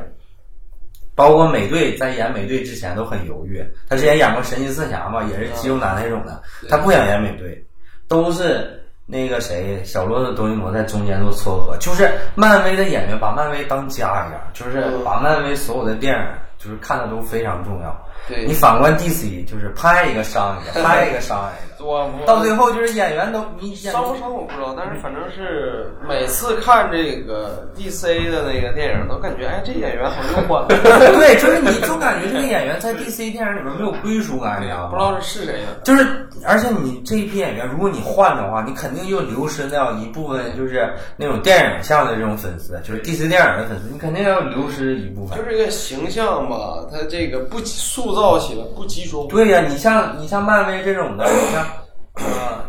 包括美队在演美队之前都很犹豫，他之前演过神奇四侠嘛，也是肌肉男那种的，他不想演美队，都是那个谁小罗德德尼摩在中间做撮合，就是漫威的演员把漫威当家一样，就是把漫威所有的电影就是看的都非常重要。对。你反观 DC，就是拍一个伤一个，拍一个伤一个，我到最后就是演员都你演伤不伤我不知道，但是反正是每次看这个 DC 的那个电影，都感觉哎，这演员好像换，对，就是你总感觉这个演员在 DC 电影里面没有归属感，你知道吗？不知道是谁啊。就是，而且你这一批演员，如果你换的话，你肯定又流失掉一部分，就是那种电影向的这种粉丝，就是 DC 电影的粉丝，你肯定要流失一部分就。是这个形象吧，他这个不集塑造起来不集中。对呀、你像你像漫威这种的，你像，呃，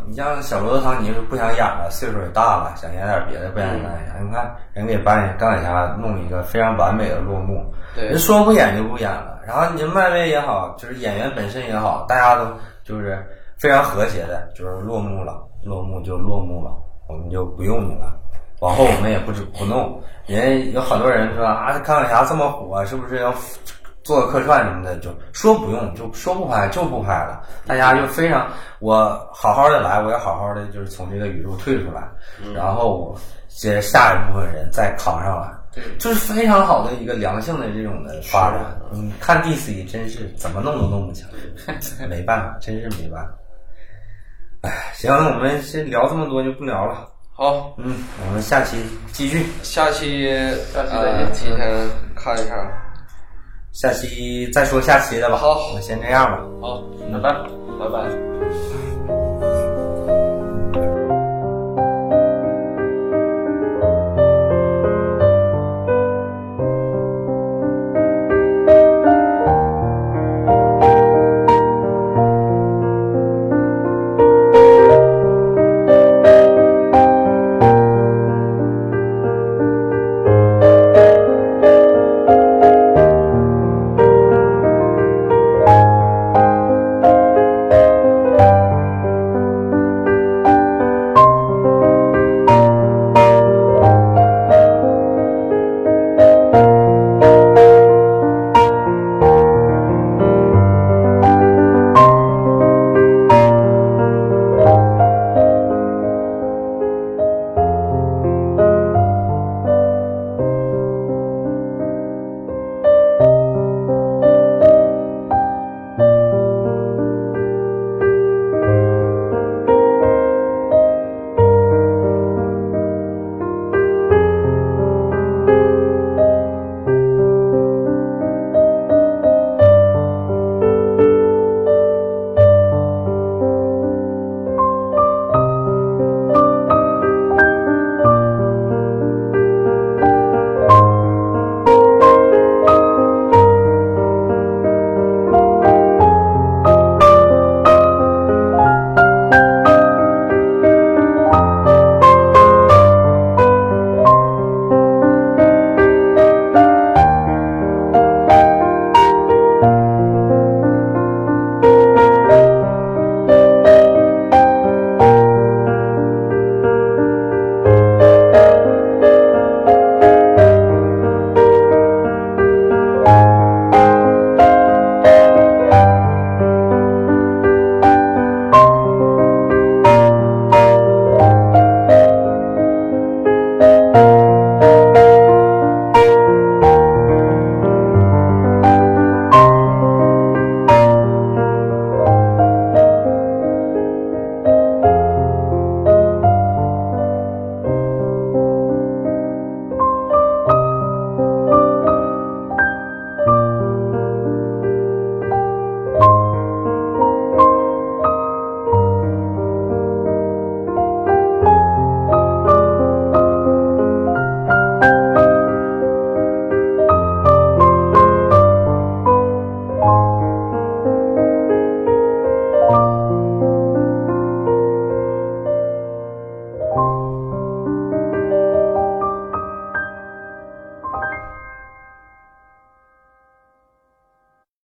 你像小罗伯特·唐尼是不想演了，岁数也大了，想演点别的，不想演钢铁侠。你看人给扮演钢铁侠弄一个非常完美的落幕，对人说不演就不演了。然后你漫威也好，就是演员本身也好，大家都就是非常和谐的，就是落幕了，落幕就落幕了，我们就不用你了。往后我们也不不弄，人有很多人说啊，钢铁侠这么火，是不是要做个客串什么的？就说不用，就说不拍就不拍了。大家就非常，我好好的来，我要好好的就是从这个宇宙退出来，然后我接下一部分人再扛上来。对就是非常好的一个良性的这种的发展。你看 DC 真是怎么弄都弄不起来，没办法，真是没办法。哎，行，我们先聊这么多就不聊了。好，嗯，我们下期继续，下期下期再提前看一下。下期再说下期的吧。好我们先这样吧。好，拜拜。拜拜。